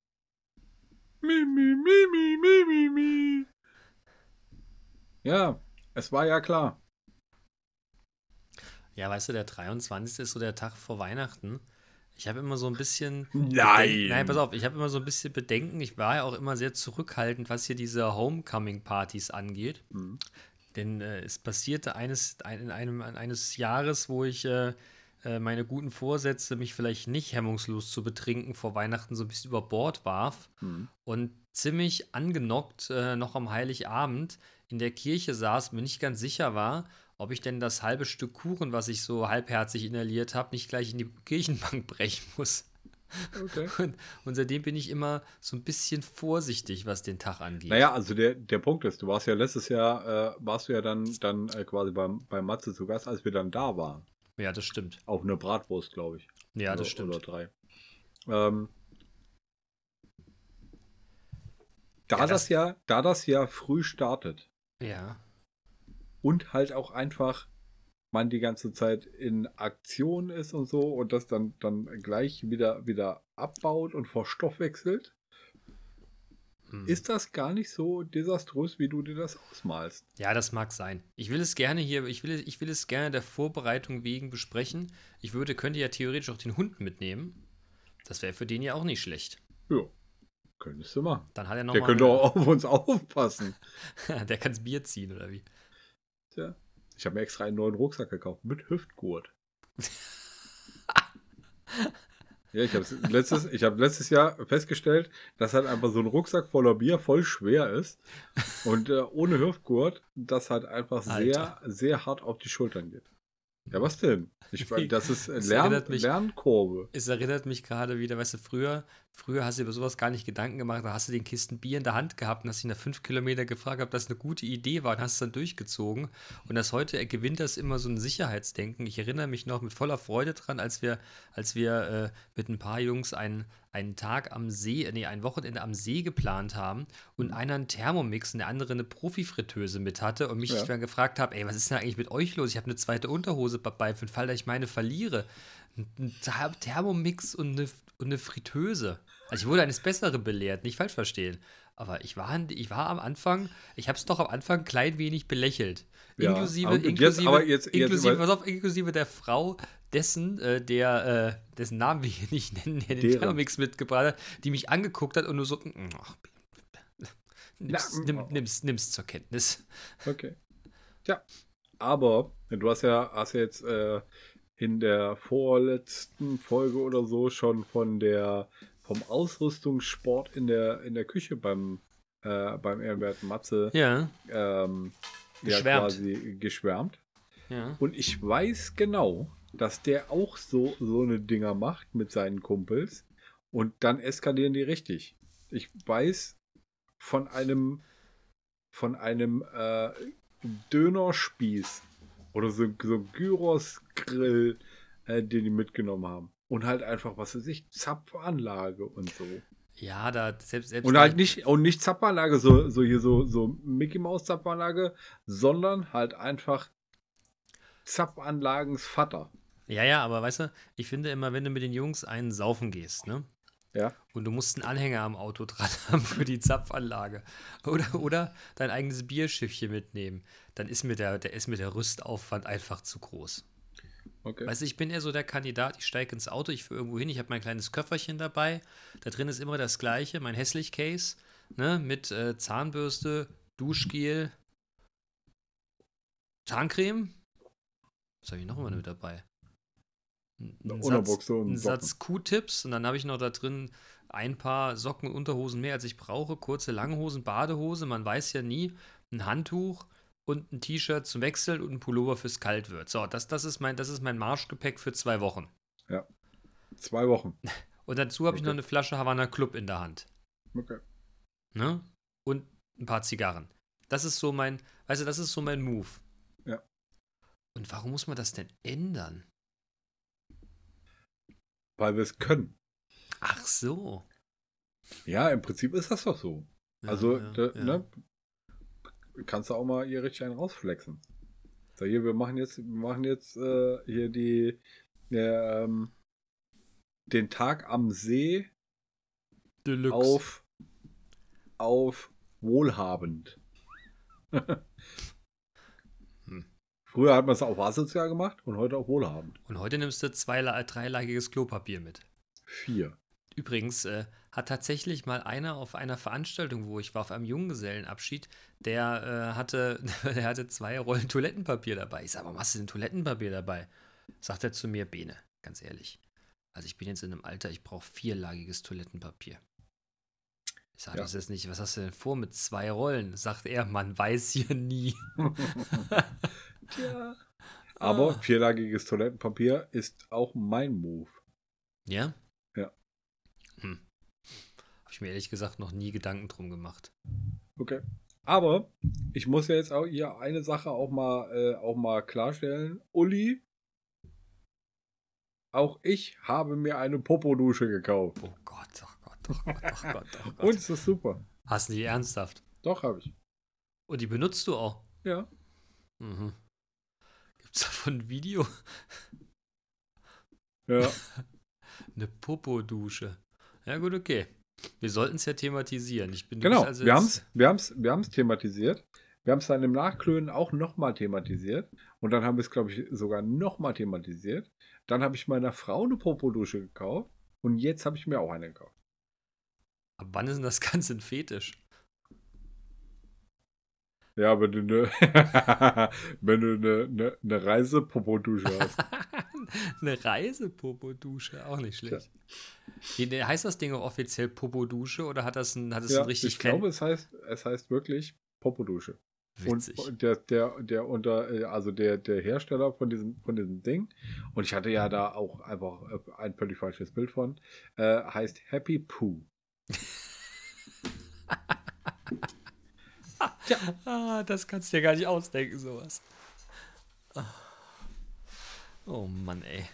Mi, mi, mi, mi, mi, mi, mi. Ja, es war ja klar. Ja, weißt du, der 23. ist so der Tag vor Weihnachten. Ich habe immer so ein bisschen. Nein. Bedenken, nein, pass auf, ich habe immer so ein bisschen Bedenken. Ich war ja auch immer sehr zurückhaltend, was hier diese Homecoming-Partys angeht. Mhm. Denn äh, es passierte eines, ein, in einem, eines Jahres, wo ich äh, äh, meine guten Vorsätze, mich vielleicht nicht hemmungslos zu betrinken, vor Weihnachten so ein bisschen über Bord warf Mhm. und ziemlich angenockt äh, noch am Heiligabend in der Kirche saß, mir nicht ganz sicher war, ob ich denn das halbe Stück Kuchen, was ich so halbherzig inhaliert habe, nicht gleich in die Kirchenbank brechen muss. Okay. Und, und seitdem bin ich immer so ein bisschen vorsichtig, was den Tag angeht. Naja, also der, der Punkt ist, du warst ja letztes Jahr, äh, warst du ja dann, dann äh, quasi beim, beim Matze zu Gast, als wir dann da waren. Ja, das stimmt. Auf eine Bratwurst, glaube ich. Ja, das oder, stimmt. Oder drei. Ähm, da, Ja, das, das- ja, da das ja früh startet Ja. Und halt auch einfach man die ganze Zeit in Aktion ist und so und das dann, dann gleich wieder, wieder abbaut und verstoffwechselt, Hm. ist das gar nicht so desaströs, wie du dir das ausmalst. Ja, das mag sein. Ich will es gerne hier, ich will, ich will es gerne der Vorbereitung wegen besprechen. Ich würde, könnte ja theoretisch auch den Hund mitnehmen. Das wäre für den ja auch nicht schlecht. Ja, könntest du machen. Dann hat er noch Der mal könnte auch auf uns aufpassen. der kann das Bier ziehen, oder wie? Tja. Ich habe mir extra einen neuen Rucksack gekauft mit Hüftgurt. ja, ich habe letztes, ich hab letztes Jahr festgestellt, dass halt einfach so ein Rucksack voller Bier voll schwer ist. Und äh, ohne Hüftgurt, das halt einfach sehr, Alter. sehr hart auf die Schultern geht. Ja, was denn? Ich, das ist Lern, Lernkurve. Es erinnert mich gerade wieder, weißt du, früher, früher hast du über sowas gar nicht Gedanken gemacht, da hast du den Kisten Bier in der Hand gehabt und hast dich nach fünf Kilometer gefragt, ob das eine gute Idee war und hast es dann durchgezogen. Und das heute gewinnt das immer so ein Sicherheitsdenken. Ich erinnere mich noch mit voller Freude dran, als wir, als wir äh, mit ein paar Jungs einen, einen Tag am See, nee, ein Wochenende am See geplant haben und einer einen Thermomix und der andere eine Profifritteuse mit hatte und mich Ja. dann gefragt habe, ey, was ist denn eigentlich mit euch los? Ich habe eine zweite Unterhose dabei für den Fall, dass ich meine verliere. Ein ein Ther- Thermomix und eine, und eine Fritteuse. Also ich wurde eines Besseren belehrt, nicht falsch verstehen. Aber ich war, ich war am Anfang, ich habe es doch am Anfang ein klein wenig belächelt. Ja, Inklusive, jetzt- inklusive, jetzt- jetzt inklusive, pass auf, inklusive der Frau dessen, äh, der, äh, dessen Namen wir hier nicht nennen, der den. Thermomix mitgebracht hat, die mich angeguckt hat und nur so, mm, ach, nimm's, Na, nimm, nimm's, nimm's zur Kenntnis. Okay. Tja, aber du hast ja, hast ja jetzt äh, in der vorletzten Folge oder so schon von der vom Ausrüstungssport in der in der Küche beim äh, beim Ehrenwerten Matze Ja, ähm, Geschwärmt. quasi geschwärmt. ja. Und ich weiß genau, dass der auch so so eine Dinger macht mit seinen Kumpels und dann eskalieren die richtig. Ich weiß von einem von einem äh, Dönerspieß oder so, so Gyros-Grill, äh, den die mitgenommen haben. Und halt einfach, was weiß ich, Zapfanlage und so. Ja, da selbst, selbst Und halt nicht, und nicht Zapfanlage, so, so hier so, so Mickey Maus Zapfanlage, sondern halt einfach Zapfanlagens Vater. Ja, ja, aber weißt du, ich finde immer, wenn du mit den Jungs einen saufen gehst, ne? Ja. Und du musst einen Anhänger am Auto dran haben für die Zapfanlage. Oder, oder dein eigenes Bierschiffchen mitnehmen. Dann ist mir der, der ist mir der Rüstaufwand einfach zu groß. Okay. Weißt du, ich bin eher so der Kandidat, ich steige ins Auto, ich fahre irgendwo hin, ich habe mein kleines Köfferchen dabei. Da drin ist immer das gleiche, mein hässlich Case, ne, mit äh, Zahnbürste, Duschgel, Zahncreme. Was habe ich noch immer mit dabei? Ein, ein Satz, Unterbuchse und. Satz dann habe ich noch da drin ein paar Socken und Unterhosen mehr, als ich brauche. Kurze Langhosen, Badehose, man weiß ja nie. Ein Handtuch und ein T-Shirt zum Wechseln und ein Pullover fürs Kalt wird. So, das, das, ist mein, das ist mein Marschgepäck für zwei Wochen. Zwei Wochen. Und dazu habe ich noch Okay. eine Flasche Havana Club in der Hand. Okay. Ne? Und ein paar Zigarren. Das ist so mein, weißt du, das ist so mein Move. Ja. Und warum muss man das denn ändern? Weil wir es können. Ach so. Ja, im Prinzip ist das doch so. Ja, also, ja, da, ja. ne? Kannst du auch mal hier richtig einen rausflexen. So, hier, wir machen jetzt, wir machen jetzt äh, hier die, der, ähm, den Tag am See Deluxe. auf, auf wohlhabend. Früher hat man es auf asozial gemacht und heute auf wohlhabend. Und heute nimmst du zwei, dreilagiges Klopapier mit. Vier. Übrigens äh, hat tatsächlich mal einer auf einer Veranstaltung, wo ich war, auf einem Junggesellenabschied, der äh, hatte, der hatte zwei Rollen Toilettenpapier dabei. Ich sag, warum hast du denn Toilettenpapier dabei? Sagt er zu mir, Bene, ganz ehrlich. Also ich bin jetzt in einem Alter, ich brauche vierlagiges Toilettenpapier. Ich sage, Ja. das ist nicht, was hast du denn vor mit zwei Rollen? Sagt er, man weiß hier nie. Aber Ah. vierlagiges Toilettenpapier ist auch mein Move. Ja? Ja. Hm. Habe ich mir ehrlich gesagt noch nie Gedanken drum gemacht. Okay. Aber ich muss ja jetzt auch hier eine Sache auch mal, äh, auch mal klarstellen. Uli, auch ich habe mir eine Popodusche gekauft. Oh Gott, oh Gott, oh Gott, oh Gott, oh Gott. Und es ist super. Hast du die ernsthaft? Doch, habe ich. Und die benutzt du auch? Ja. Mhm. Gibt's davon ein Video? Ja. Eine Popodusche. Ja, gut, okay. Wir sollten es ja thematisieren. Ich bin genau. also wir haben es wir haben's, wir haben's thematisiert. Wir haben es dann im Nachklönen auch nochmal thematisiert. Und dann haben wir es, glaube ich, sogar nochmal thematisiert. Dann habe ich meiner Frau eine Popodusche gekauft. Und jetzt habe ich mir auch eine gekauft. Ab wann ist denn das Ganze ein Fetisch? Ja, wenn du eine, wenn du eine, eine, eine Reise-Popodusche hast. Eine Reisepopodusche, auch nicht schlecht. Wie, ne, heißt das Ding auch offiziell Popodusche oder hat das ein, hat es ja, ein richtig ich glaube, es heißt, es heißt wirklich Popodusche. Witzig. Und der, der, der unter, äh, also der, der Hersteller von diesem, von diesem Ding, und ich hatte ja da auch einfach äh, ein völlig falsches Bild von, äh, heißt Happy Poo. Ah, das kannst du dir gar nicht ausdenken, sowas. Ah. Oh Mann, ey.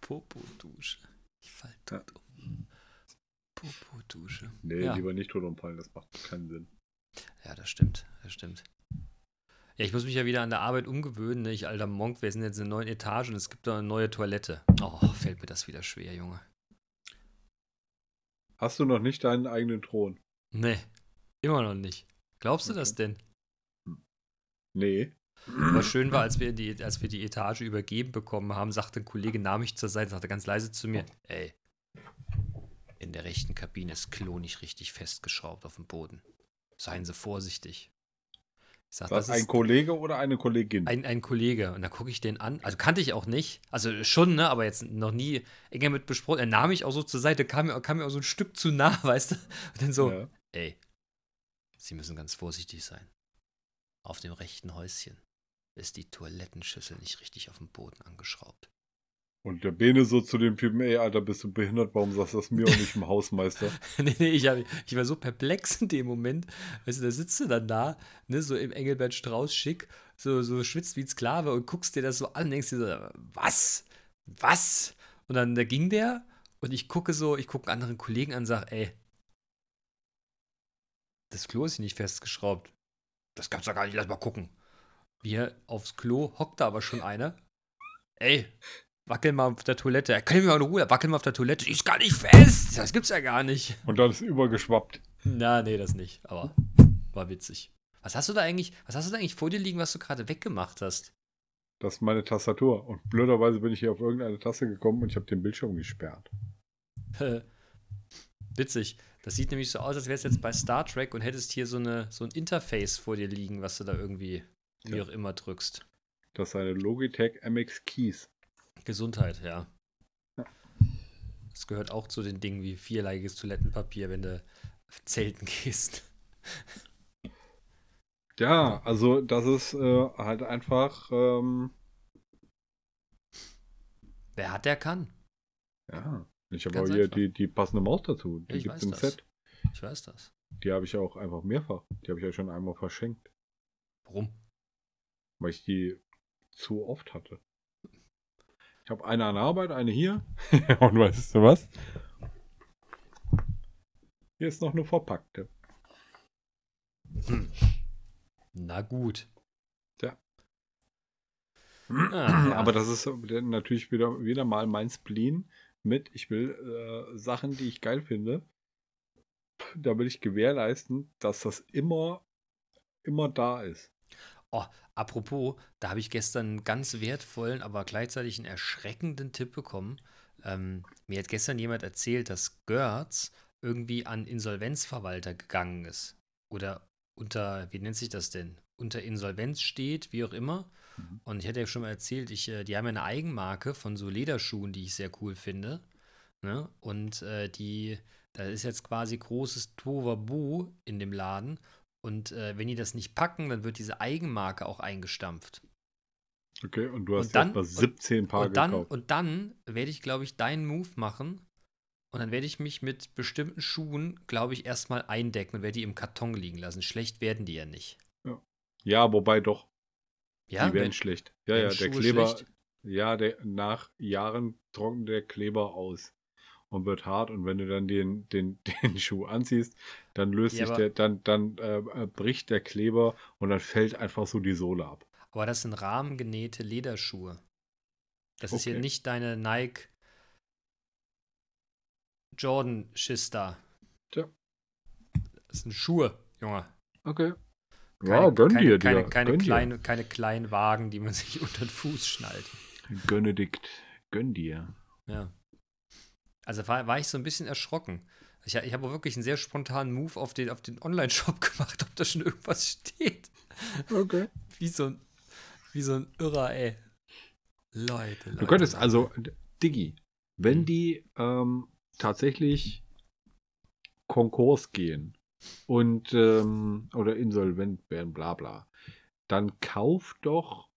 Popodusche. Ich fall tot um. Popodusche. Nee, ja. lieber nicht tot umfallen, das macht keinen Sinn. ja, das stimmt. Das stimmt. Ja, ich muss mich ja wieder an der Arbeit umgewöhnen. Ne? Ich alter Monk, wir sind jetzt in der neuen Etage und es gibt da eine neue Toilette. Oh, fällt mir das wieder schwer, Junge. Hast du noch nicht deinen eigenen Thron? Nee, immer noch nicht. Glaubst du Okay. das denn? Nee. Aber schön war, als wir, die, als wir die Etage übergeben bekommen haben, sagte ein Kollege, nahm mich zur Seite, sagte ganz leise zu mir, ey, in der rechten Kabine ist Klo nicht richtig festgeschraubt auf dem Boden. Seien Sie vorsichtig. Ich sag, Das das ein ist Kollege oder eine Kollegin? ein, ein Kollege. Und da gucke ich den an. Also kannte ich auch nicht. Also schon, ne? Aber jetzt noch nie enger mit besprochen. Er nahm mich auch so zur Seite, kam mir, kam mir auch so ein Stück zu nah, weißt du? Und dann so, Ja. ey, Sie müssen ganz vorsichtig sein. Auf dem rechten Häuschen ist die Toilettenschüssel nicht richtig auf dem Boden angeschraubt. Und der Bene so zu dem Typen, ey, Alter, bist du behindert? Warum sagst du das mir und nicht im Hausmeister? nee, nee, ich, hab, ich war so perplex in dem Moment. Weißt du, da sitzt du dann da, ne, so im Engelbert Strauß schick, so, so schwitzt wie ein Sklave und guckst dir das so an und denkst dir so, was? Was? Und dann da ging der und ich gucke so, ich gucke einen anderen Kollegen an und sage, ey, das Klo ist hier nicht festgeschraubt. Das gab's doch gar nicht, lass mal gucken. Wir aufs Klo hockt da aber schon einer. Ey, wackel mal auf der Toilette. Können wir mal in Ruhe, wackel mal auf der Toilette. Die ist gar nicht fest. Das gibt's ja gar nicht. Und dann ist übergeschwappt. Na, nee, das nicht. Aber war witzig. Was hast du da eigentlich, was hast du da eigentlich vor dir liegen, was du gerade weggemacht hast? Das ist meine Tastatur. Und blöderweise bin ich hier auf irgendeine Taste gekommen und ich habe den Bildschirm gesperrt. Witzig. Das sieht nämlich so aus, als wärst du jetzt bei Star Trek und hättest hier so, eine, so ein Interface vor dir liegen, was du da irgendwie, wie Ja. auch immer, drückst. Das ist eine Logitech MX Keys. Gesundheit, ja. Ja. Das gehört auch zu den Dingen wie vierlagiges Toilettenpapier, wenn du zelten gehst. Ja, also das ist äh, halt einfach, ähm, Wer hat, der kann. ja. Ich habe auch hier einfach. die, die passende Maus dazu. Die ich gibt es im das. Set. Ich weiß das. Die habe ich auch einfach mehrfach. Die habe ich ja schon einmal verschenkt, Warum? weil ich die zu oft hatte. Ich habe eine an der Arbeit, eine hier. Und weißt du was? Hier ist noch eine verpackte. Na gut. Ja. Ah, ja. Aber das ist natürlich wieder, wieder mal mein Spleen mit, ich will äh, Sachen, die ich geil finde. Da will ich gewährleisten, dass das immer, immer da ist. Oh, apropos, da habe ich gestern einen ganz wertvollen, aber gleichzeitig einen erschreckenden Tipp bekommen. Ähm, mir hat gestern jemand erzählt, dass Görz irgendwie an Insolvenzverwalter gegangen ist. Oder unter, wie nennt sich das denn? Unter Insolvenz steht, wie auch immer. Mhm. Und ich hatte ja schon mal erzählt, ich, äh, die haben ja eine Eigenmarke von so Lederschuhen, die ich sehr cool finde. Ne? Und äh, die, da ist jetzt quasi großes Tovabu in dem Laden. Und äh, wenn die das nicht packen, dann wird diese Eigenmarke auch eingestampft. Okay, und du hast Und dann- mal 17 Paar und, dann, gekauft. und dann werde ich, glaube ich, deinen Move machen. Und dann werde ich mich mit bestimmten Schuhen, glaube ich, erstmal eindecken und werde die im Karton liegen lassen. Schlecht werden die ja nicht. Ja, wobei doch, Ja, die werden wenn- schlecht. Ja, ja, der Schuhe Kleber, schlecht? ja, der, nach Jahren trocknet der Kleber aus und wird hart. Und wenn du dann den, den, den Schuh anziehst, dann löst Ja, sich der, dann, dann äh, bricht der Kleber und dann fällt einfach so die Sohle ab. aber das sind rahmengenähte Lederschuhe. Das ist hier Okay. nicht deine Nike Jordan Schista. Tja. Das sind Schuhe, Junge. Okay. Keine, ja, gönn keine, dir, keine, Digga, keine, gönn dir. kleine, keine kleinen Wagen, die man sich unter den Fuß schnallt. Gönedikt, gönn dir. Ja. Also war, war ich so ein bisschen erschrocken. Ich, ich habe wirklich einen sehr spontanen Move auf den, auf den Online-Shop gemacht, ob da schon irgendwas steht. Okay. Wie so ein, wie so ein Irrer, ey. Leute, Leute. Du könntest also, Diggi, wenn Hm. die ähm, tatsächlich Konkurs gehen und ähm, oder insolvent werden, bla bla, dann kauf doch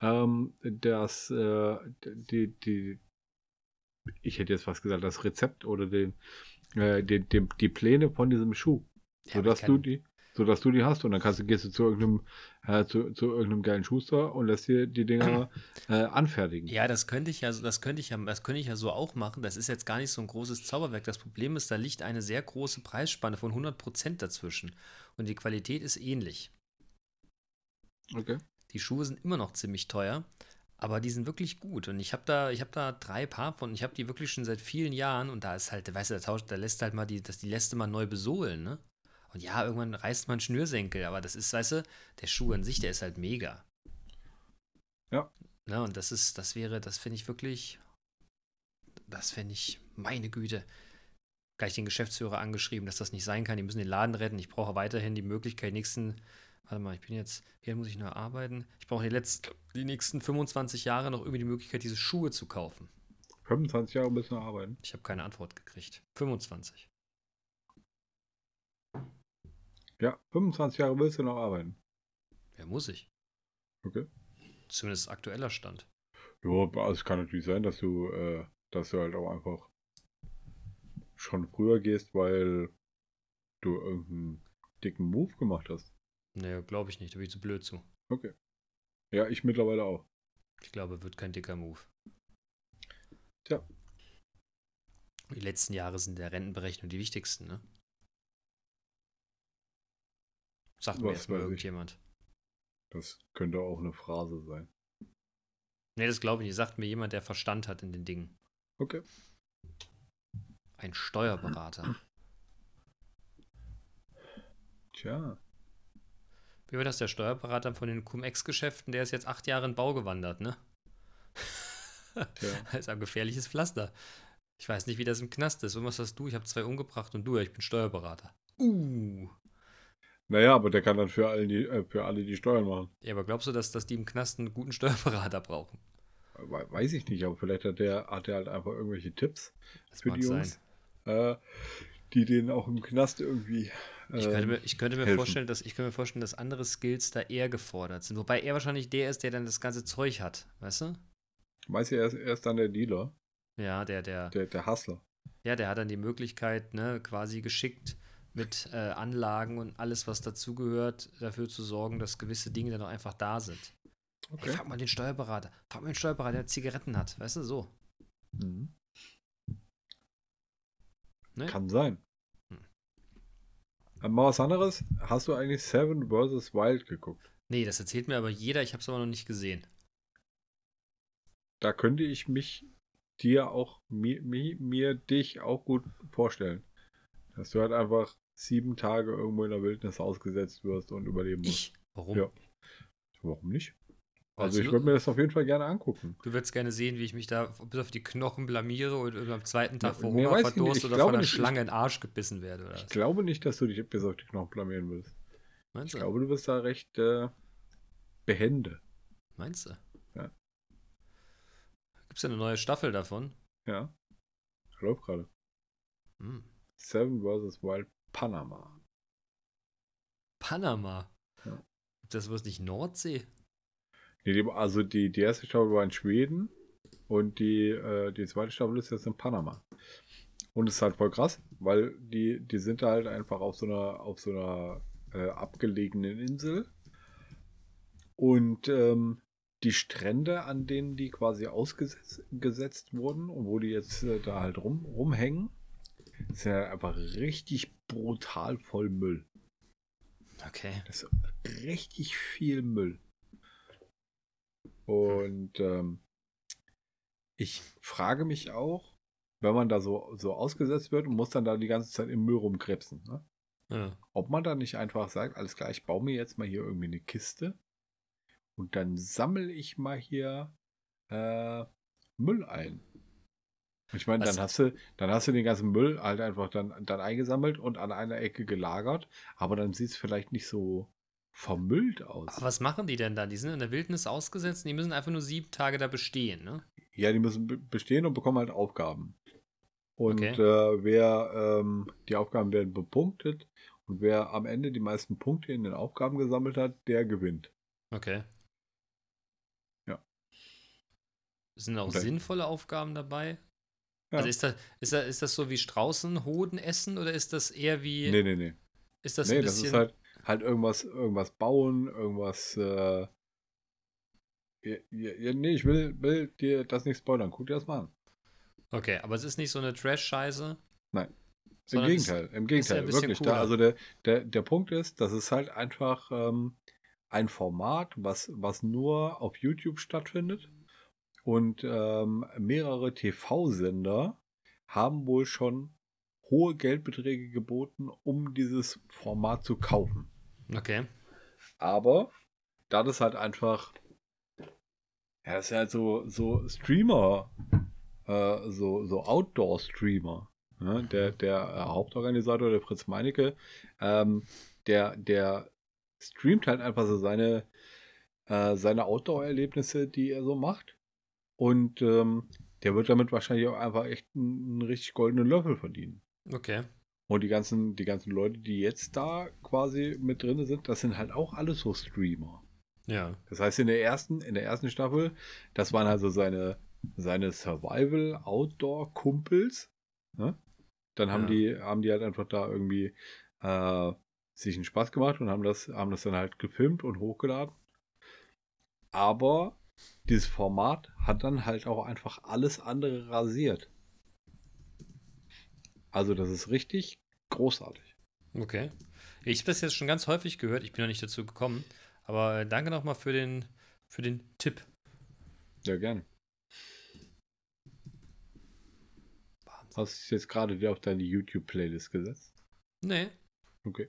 ähm, das, äh, die, die, ich hätte jetzt fast gesagt, das Rezept oder den, äh, die, die, die Pläne von diesem Schuh, Ja, sodass du die, sodass du die hast. Und dann kannst du, gehst du zu irgendeinem, äh, zu, zu irgendeinem geilen Schuster und lässt dir die Dinger äh, anfertigen. Ja, das könnte ich ja, so- das könnte ich ja, das könnte ich ja so auch machen. Das ist jetzt gar nicht so ein großes Zauberwerk. Das Problem ist, da liegt eine sehr große Preisspanne von 100% dazwischen. Und die Qualität ist ähnlich. Okay. Die Schuhe sind immer noch ziemlich teuer, aber die sind wirklich gut. Und ich habe da, ich habe da drei Paar von. Ich habe die wirklich schon seit vielen Jahren. Und da ist halt, weißt du, da, tauscht, da lässt halt mal die, das, die lässt du mal neu besohlen, ne? Und ja, irgendwann reißt man Schnürsenkel, aber das ist, weißt du, der Schuh an sich, der ist halt mega. Ja. Ne, und das ist, das wäre, das finde ich wirklich, das fände ich, meine Güte, gleich den Geschäftsführer angeschrieben, dass das nicht sein kann. Die müssen den Laden retten. Ich brauche weiterhin die Möglichkeit, nächsten, warte mal, ich bin jetzt, hier muss ich noch arbeiten. Ich brauche die letzten, die nächsten 25 Jahre noch irgendwie die Möglichkeit, diese Schuhe zu kaufen. 25 Jahre müssen wir arbeiten. Ich habe keine Antwort gekriegt. 25. Ja, 25 Jahre willst du noch arbeiten. Ja, muss ich. Okay. Zumindest aktueller Stand. Ja, aber es kann natürlich sein, dass du, äh, dass du halt auch einfach schon früher gehst, weil du irgendeinen dicken Move gemacht hast. Naja, glaube ich nicht, da bin ich zu blöd zu. Okay. Ja, ich mittlerweile auch. Ich glaube, wird kein dicker Move. Tja. Die letzten Jahre sind der Rentenberechnung die wichtigsten, ne? Sagt mir Was jetzt mal weiß ich. irgendjemand. Das könnte auch eine Phrase sein. Nee, das glaube ich nicht. Sagt mir jemand, der Verstand hat in den Dingen. Okay. Ein Steuerberater. Tja. Wie war das, der Steuerberater von den Cum-Ex-Geschäften? Der ist jetzt acht Jahre in Bau gewandert, ne? Tja. Das ist ein gefährliches Pflaster. Ich weiß nicht, wie das im Knast ist. Und was hast du? Ich habe zwei umgebracht und du, ja, ich bin Steuerberater. Uh. Naja, aber der kann dann für alle die, äh, für alle die Steuern machen. Ja, aber glaubst du, dass, dass die im Knast einen guten Steuerberater brauchen? We- Weiß ich nicht, aber vielleicht hat der, hat der halt einfach irgendwelche Tipps Das für die sein. Jungs, äh, die denen auch im Knast irgendwie. Ich könnte mir, ähm, ich könnte mir helfen. vorstellen, dass ich könnte mir vorstellen, dass andere Skills da eher gefordert sind. Wobei er wahrscheinlich der ist, der dann das ganze Zeug hat, weißt du? Weiß ja, er ist, er ist dann der Dealer, Ja, der, der, der, der Hustler. Ja, der hat dann die Möglichkeit, ne, quasi geschickt mit äh, Anlagen und alles, was dazugehört, dafür zu sorgen, dass gewisse Dinge dann auch einfach da sind. Okay. Hey, frag mal den Steuerberater. Frag mal den Steuerberater, der Zigaretten hat. Weißt du, so. Mhm. Ne? Kann sein. Hm. Mal was anderes. Hast du eigentlich Seven vs. Wild geguckt? Nee, das erzählt mir aber jeder. Ich habe es aber noch nicht gesehen. Da könnte ich mich dir auch, mir, mir, mir dich auch gut vorstellen. Dass du halt einfach sieben Tage irgendwo in der Wildnis ausgesetzt wirst und überleben musst. Ich? Warum? Ja. Warum nicht? Also ich würde mir das auf jeden Fall gerne angucken. Du würdest gerne sehen, wie ich mich da bis auf die Knochen blamiere und am zweiten Tag vor Hunger verdurst oder von einer Schlange in den Arsch gebissen werde. Oder ich was? glaube nicht, dass du dich bis auf die Knochen blamieren würdest. Meinst du? Ich glaube, du bist da recht äh, behende. Meinst du? Ja. Gibt es ja eine neue Staffel davon? Ja. Läuft gerade. Hm. Seven vs. Wild Panama. Panama? Ja. Das war nicht Nordsee? Nee, also die, die erste Staffel war in Schweden und die, äh, die zweite Staffel ist jetzt in Panama. Und es ist halt voll krass, weil die, die sind da halt einfach auf so einer, auf so einer äh, abgelegenen Insel. Und ähm, die Strände, an denen die quasi ausgesetzt wurden und wo die jetzt äh, da halt rum, rumhängen, ist ja einfach richtig brutal voll Müll. Okay. Das ist richtig viel Müll. Und ähm, ich frage mich auch, wenn man da so, so ausgesetzt wird und muss dann da die ganze Zeit im Müll rumkrebsen, ne? ja. ob man da nicht einfach sagt, alles klar, ich baue mir jetzt mal hier irgendwie eine Kiste und dann sammle ich mal hier äh, Müll ein. Ich meine, dann hast du, dann hast du den ganzen Müll halt einfach dann, dann eingesammelt und an einer Ecke gelagert, aber dann sieht es vielleicht nicht so vermüllt aus. Aber was machen die denn da? Die sind in der Wildnis ausgesetzt und die müssen einfach nur sieben Tage da bestehen, ne? Ja, die müssen bestehen und bekommen halt Aufgaben. Und okay. äh, wer ähm, die Aufgaben werden bepunktet und wer am Ende die meisten Punkte in den Aufgaben gesammelt hat, der gewinnt. Okay. Ja. Sind auch sinnvolle Aufgaben dabei? Ja. Also ist das, ist, das, ist das so wie Straußenhoden essen oder ist das eher wie. Nee, nee, nee. Ist das nee, ein bisschen. Das ist halt, halt irgendwas, irgendwas bauen, irgendwas. Äh, ja, ja, nee, ich will, will dir das nicht spoilern. Guck dir das mal an. Okay, aber es ist nicht so eine Trash-Scheiße. Nein. Im Gegenteil, im Gegenteil, wirklich. Da, also der, der, der Punkt ist, das ist halt einfach ähm, ein Format, was, was nur auf YouTube stattfindet. Und ähm, mehrere TV-Sender haben wohl schon hohe Geldbeträge geboten, um dieses Format zu kaufen. Okay. Aber da das halt einfach, ja, das ist halt so, so Streamer, äh, so, so Outdoor-Streamer. Ne? Der, der äh, Hauptorganisator, der Fritz Meinecke, ähm, der, der streamt halt einfach so seine, äh, seine Outdoor-Erlebnisse, die er so macht. Und ähm, der wird damit wahrscheinlich auch einfach echt einen, einen richtig goldenen Löffel verdienen. Okay. Und die ganzen, die ganzen Leute, die jetzt da quasi mit drin sind, das sind halt auch alles so Streamer. Ja. Das heißt, in der ersten, in der ersten Staffel, das waren also seine, seine Survival-Outdoor-Kumpels. Ne? Dann haben ja. die, haben die halt einfach da irgendwie äh, sich einen Spaß gemacht und haben das, haben das dann halt gefilmt und hochgeladen. Aber dieses Format hat dann halt auch einfach alles andere rasiert. Also das ist richtig großartig. Okay. Ich habe das jetzt schon ganz häufig gehört, ich bin noch nicht dazu gekommen. Aber danke nochmal für den, für den Tipp. Ja, gerne. Wahnsinn. Hast du jetzt gerade wieder auf deine YouTube-Playlist gesetzt? Nee. Okay.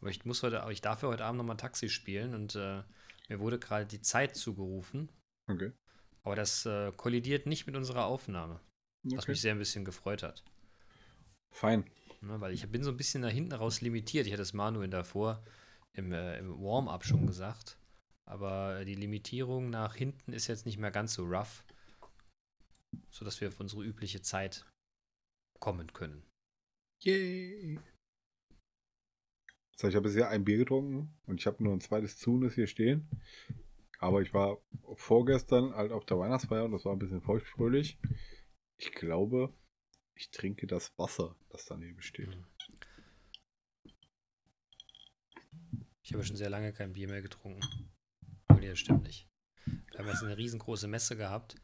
Aber ich muss heute, aber ich darf ja heute Abend nochmal Taxi spielen und äh, mir wurde gerade die Zeit zugerufen. Okay. Aber das äh, kollidiert nicht mit unserer Aufnahme. Okay. Was mich sehr ein bisschen gefreut hat. Fein. Ne, weil ich bin so ein bisschen nach hinten raus limitiert. Ich hatte es Manuel davor im, äh, im Warm-up schon gesagt. Aber die Limitierung nach hinten ist jetzt nicht mehr ganz so rough, sodass wir auf unsere übliche Zeit kommen können. Yay! So, ich habe bisher ein Bier getrunken und ich habe nur ein zweites Zunes hier stehen. Aber ich war vorgestern halt auf der Weihnachtsfeier und das war ein bisschen feuchtfröhlich. Ich glaube, Ich trinke das Wasser, das daneben steht. Mhm. Ich habe schon sehr lange kein Bier mehr getrunken. Nee, das stimmt nicht. Wir haben jetzt eine riesengroße Messe gehabt.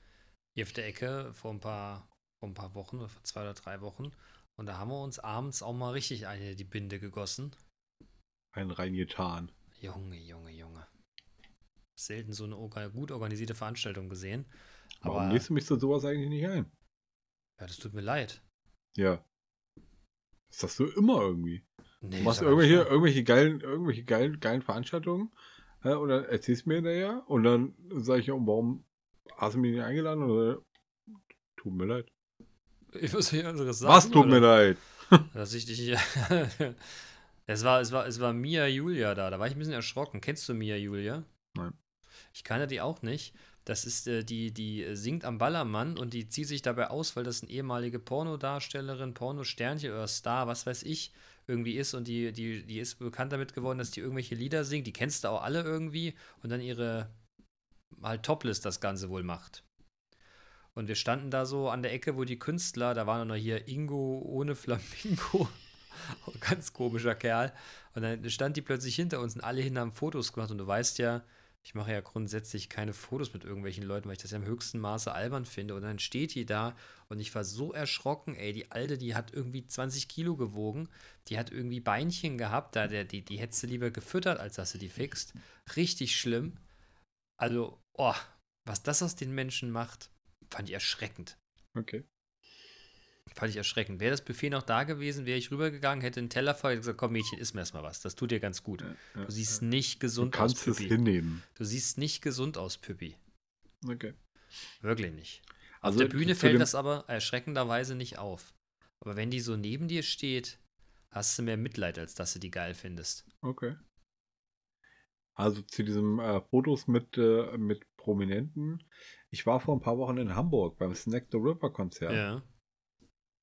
Hier auf der Ecke vor ein paar, vor ein paar Wochen, vor zwei oder drei Wochen. Und da haben wir uns abends auch mal richtig eine die Binde gegossen. Ein reingetan. Junge, Junge, Junge. Selten so eine gut organisierte Veranstaltung gesehen. Warum Aber lädst du mich zu sowas eigentlich nicht ein? ja, das tut mir leid. Ja. Das sagst du immer irgendwie. Nee, Du machst irgendwelche, irgendwelche geilen, irgendwelche geilen, geilen Veranstaltungen äh, und dann erzählst du mir hinterher und dann sage ich, warum hast du mich nicht eingeladen? Oder, tut mir leid. Ich muss hier anderes sagen. Was tut mir leid? Dass ich dich. es, war, es, war, es war Mia Julia da. Da war ich ein bisschen erschrocken. Kennst du Mia Julia? Nein. Ich kannte die auch nicht. Das ist äh, die, die äh, singt am Ballermann und die zieht sich dabei aus, weil das eine ehemalige Pornodarstellerin, Pornosternchen oder Star, was weiß ich, irgendwie ist. Und die, die, die ist bekannt damit geworden, dass die irgendwelche Lieder singt. Die kennst du auch alle irgendwie. Und dann ihre halt Topless das Ganze wohl macht. Und wir standen da so an der Ecke, wo die Künstler, da war noch hier Ingo ohne Flamingo. Ganz komischer Kerl. Und dann stand die plötzlich hinter uns und alle hin haben Fotos gemacht. Und du weißt ja, ich mache ja grundsätzlich keine Fotos mit irgendwelchen Leuten, weil ich das ja im höchsten Maße albern finde. Und dann steht die da und ich war so erschrocken, ey, die Alte, die hat irgendwie 20 Kilo gewogen. Die hat irgendwie Beinchen gehabt, da der, die, die hättest du lieber gefüttert, als dass du die fixt. Richtig schlimm. Also, oh, was das aus den Menschen macht, fand ich erschreckend. Okay. Fand ich erschreckend. Wäre das Buffet noch da gewesen, wäre ich rübergegangen, hätte einen Teller voll gesagt, komm Mädchen, iss mir erstmal was. Das tut dir ganz gut. Ja, Du siehst ja. nicht du gesund aus, kannst es Püppi. hinnehmen. Du siehst nicht gesund aus, Püppi. Okay. Wirklich nicht. Also Auf der Bühne fällt das aber erschreckenderweise nicht auf. Aber wenn die so neben dir steht, hast du mehr Mitleid, als dass du die geil findest. Okay. Also zu diesem äh, Fotos mit, äh, mit Prominenten. Ich war vor ein paar Wochen in Hamburg beim Snack the Ripper Konzert. Ja.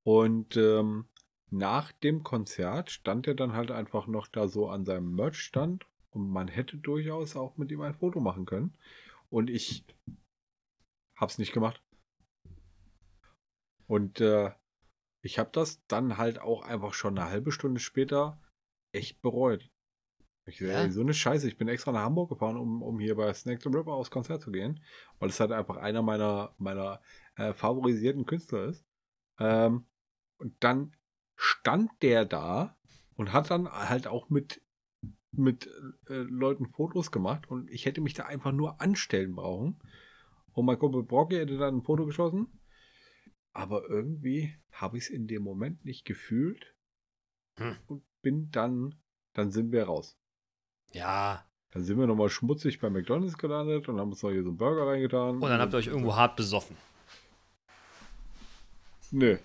Und ähm, nach dem Konzert stand er dann halt einfach noch da so an seinem Merch-Stand und man hätte durchaus auch mit ihm ein Foto machen können. Und ich hab's nicht gemacht. Und äh, ich habe das dann halt auch einfach schon eine halbe Stunde später echt bereut. Ich so, Ja? ey, so eine Scheiße, ich bin extra nach Hamburg gefahren, um, um hier bei Snack the Ripper aufs Konzert zu gehen, weil es halt einfach einer meiner, meiner äh, favorisierten Künstler ist. Ähm, und dann stand der da und hat dann halt auch mit, mit äh, Leuten Fotos gemacht und ich hätte mich da einfach nur anstellen brauchen. Und mein Kumpel Brocky hätte dann ein Foto geschossen. Aber irgendwie habe ich es in dem Moment nicht gefühlt Hm. und bin dann, dann sind wir raus. Ja. Dann sind wir nochmal schmutzig bei McDonalds gelandet und haben uns noch hier so einen Burger reingetan. Und dann habt ihr euch irgendwo hart besoffen. Nö,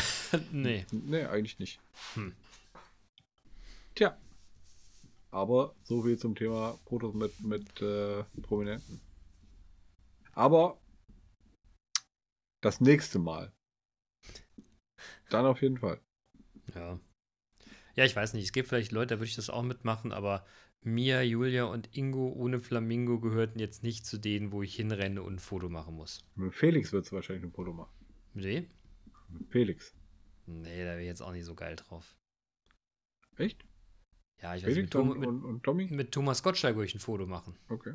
nee. nee, eigentlich nicht. Hm. Tja. Aber so viel zum Thema Fotos mit, mit äh, Prominenten. Aber das nächste Mal. Dann auf jeden Fall. Ja. Ja, ich weiß nicht. Es gibt vielleicht Leute, da würde ich das auch mitmachen, aber Mia, Julia und Ingo ohne Flamingo gehörten jetzt nicht zu denen, wo ich hinrenne und ein Foto machen muss. Mit Felix wird es wahrscheinlich ein Foto machen. Mit Felix. Nee, da wäre ich jetzt auch nicht so geil drauf. Echt? Ja, ich weiß nicht, mit, mit, und, und Tommy? mit Thomas Gottschalk würde ich ein Foto machen. Okay.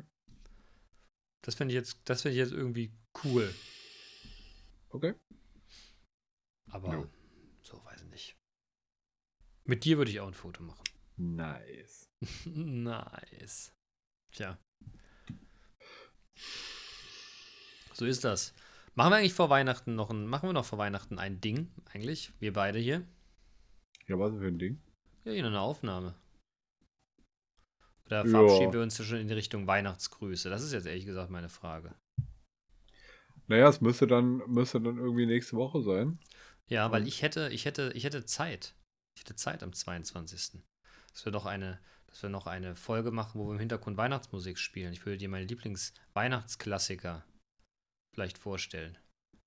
Das finde ich, jetzt- das find ich jetzt irgendwie cool. Okay. Aber Jo. so weiß ich nicht. Mit dir würde ich auch ein Foto machen. Nice. nice. Tja. So ist das. Machen wir eigentlich vor Weihnachten noch ein, machen wir noch vor Weihnachten ein Ding, eigentlich? Wir beide hier? Ja, was denn für ein Ding? Ja, hier eine Aufnahme. Oder Ja. verabschieden wir uns ja schon in die Richtung Weihnachtsgrüße? Das ist jetzt ehrlich gesagt meine Frage. Naja, es müsste dann, müsste dann irgendwie nächste Woche sein. Ja, weil ich hätte, ich hätte, ich hätte Zeit. Ich hätte Zeit am 22. Dass wir noch eine, dass wir noch eine Folge machen, wo wir im Hintergrund Weihnachtsmusik spielen. Ich würde dir meine Lieblings-Weihnachtsklassiker vielleicht vorstellen.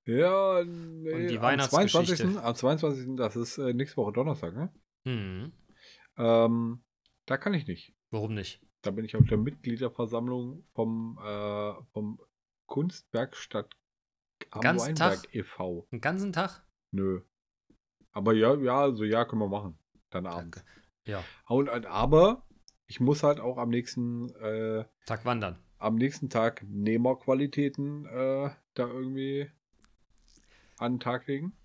Ja, nee, Und die am Weihnachtsgeschichte. 22. Am 22. Das ist äh, nächste Woche Donnerstag, ne? Hm. Ähm, da kann ich nicht. Warum nicht? Da bin ich auf der Mitgliederversammlung vom, äh, vom Kunstwerkstatt am Ganzen Weinberg Tag? e.V. Den ganzen Tag? Nö. Aber ja, ja, also ja, können wir machen. Dann abends. Danke. Ja, Und, aber ich muss halt auch am nächsten, äh, Tag wandern. Am nächsten Tag Nehmerqualitäten äh, da irgendwie an den Tag legen.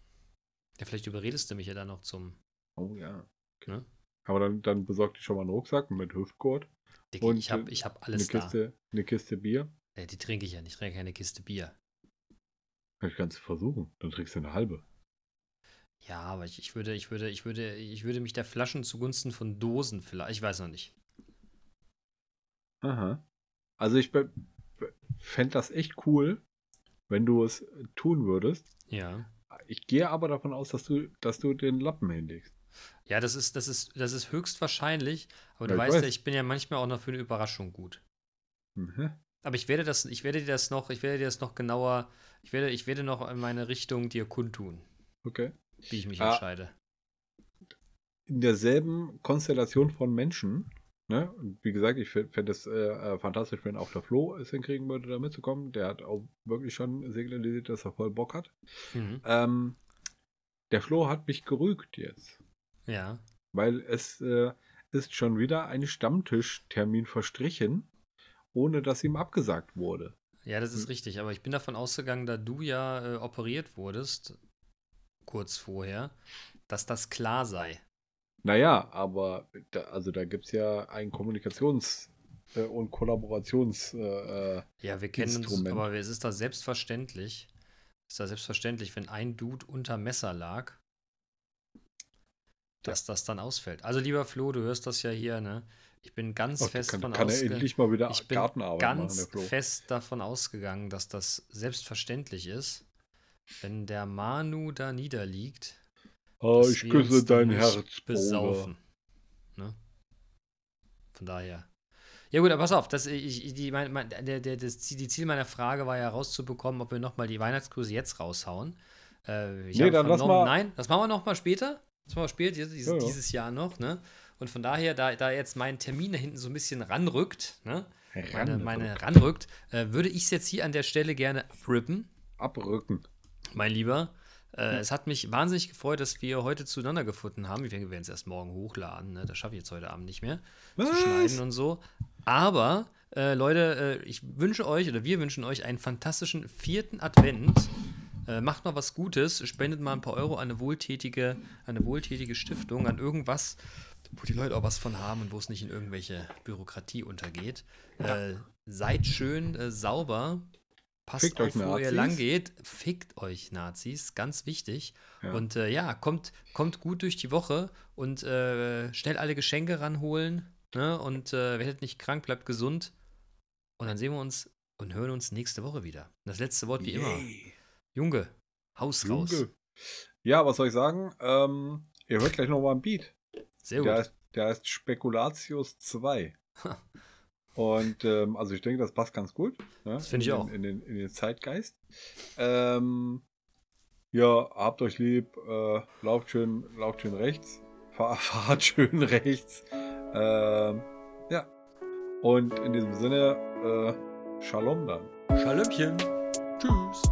Ja, vielleicht überredest du mich ja dann noch zum. Oh ja. Ne? Aber dann, dann besorgt ich schon mal einen Rucksack mit Hüftgurt, Dicki, Und, ich habe äh, ich hab eine alles da. Kiste, eine Kiste Bier. Äh, die trinke ich ja nicht. Ich trinke keine Kiste Bier. Ich kann es versuchen. Dann trinkst du eine halbe. Ja, aber ich, ich würde, ich würde, ich würde, ich würde mich der Flaschen zugunsten von Dosen vielleicht. Ich weiß noch nicht. Aha. Also ich fände das echt cool, wenn du es tun würdest. Ja. Ich gehe aber davon aus, dass du, dass du den Lappen hinlegst. Ja, das ist, das ist, das ist höchstwahrscheinlich, aber du Ja, ich weißt ja, weiß. ich bin ja manchmal auch noch für eine Überraschung gut. Mhm. Aber ich werde das, ich werde dir das noch, ich werde dir das noch genauer, ich werde, ich werde noch in meine Richtung dir kundtun, Okay. wie ich mich Ah. entscheide. In derselben Konstellation von Menschen, ne? Und wie gesagt, ich fände es äh, äh, fantastisch, wenn auch der Flo es hinkriegen würde, da mitzukommen. Der hat auch wirklich schon signalisiert, dass er voll Bock hat. Mhm. Ähm, der Flo hat mich gerügt jetzt. Ja. weil es äh, ist schon wieder ein Stammtischtermin verstrichen, ohne dass ihm abgesagt wurde. Ja, das ist Hm. richtig, aber ich bin davon ausgegangen, da du ja äh, operiert wurdest, kurz vorher, dass das klar sei. Naja, aber da, also da gibt es ja ein Kommunikations- äh, und Kollaborations- äh, Ja, wir kennen uns, Instrument. aber es ist da selbstverständlich, ist da selbstverständlich, wenn ein Dude unter Messer lag, dass das dann ausfällt. Also lieber Flo, du hörst das ja hier, ne? Ich bin ganz ach, fest kann, von kann ausgegangen. endlich mal wieder Ich bin Gartenarbeit machen, ganz Flo. fest davon ausgegangen, dass das selbstverständlich ist, wenn der Manu da niederliegt. Oh, ich küsse dein Herz, besaufen. Ne? Von daher. Ja gut, aber pass auf, das, ich, die, mein, mein, der, der, das, Ziel- die Ziel meiner Frage war ja rauszubekommen, ob wir nochmal die Weihnachtskurse jetzt raushauen. Äh, ich Nee, dann lass mal- Nein, das machen wir nochmal später. Das machen wir später, dieses, Ja, ja. dieses Jahr noch, ne? Und von daher, da, da jetzt mein Termin da hinten so ein bisschen ranrückt, ne? Meine, Ranrückt. meine ranrückt, äh, würde ich es jetzt hier an der Stelle gerne abrippen, Abrücken. mein Lieber. Äh, Es hat mich wahnsinnig gefreut, dass wir heute zueinander gefunden haben. Wir werden es erst morgen hochladen. Ne? Das schaffe ich jetzt heute Abend nicht mehr. Zu schneiden und so. Aber, äh, Leute, äh, ich wünsche euch oder wir wünschen euch einen fantastischen vierten Advent. Äh, macht mal was Gutes, spendet mal ein paar Euro an eine wohltätige, eine wohltätige Stiftung, an irgendwas, wo die Leute auch was von haben und wo es nicht in irgendwelche Bürokratie untergeht. Äh, seid schön äh, sauber. Passt Fickt auf, euch, wo ihr Nazis. lang geht. Fickt euch, Nazis. Ganz wichtig. Ja. Und äh, ja, kommt, kommt gut durch die Woche und äh, schnell alle Geschenke ranholen. Ne? Und äh, werdet nicht krank, bleibt gesund. Und dann sehen wir uns und hören uns nächste Woche wieder. Das letzte Wort wie immer. Yay. Junge, Haus raus. Junge. Ja, was soll ich sagen? Ähm, ihr hört gleich noch mal ein Beat. Sehr Der gut. heißt, der heißt Spekulatius 2. Und ähm, also ich denke, das passt ganz gut. Ne? Das finde ich in, auch. Den, in, den, in den Zeitgeist. Ähm, ja, habt euch lieb, äh, lauft schön, lauft schön rechts, fahr, fahrt schön rechts. Ähm, ja. Und in diesem Sinne, äh, Shalom dann. Schalöppchen. Tschüss.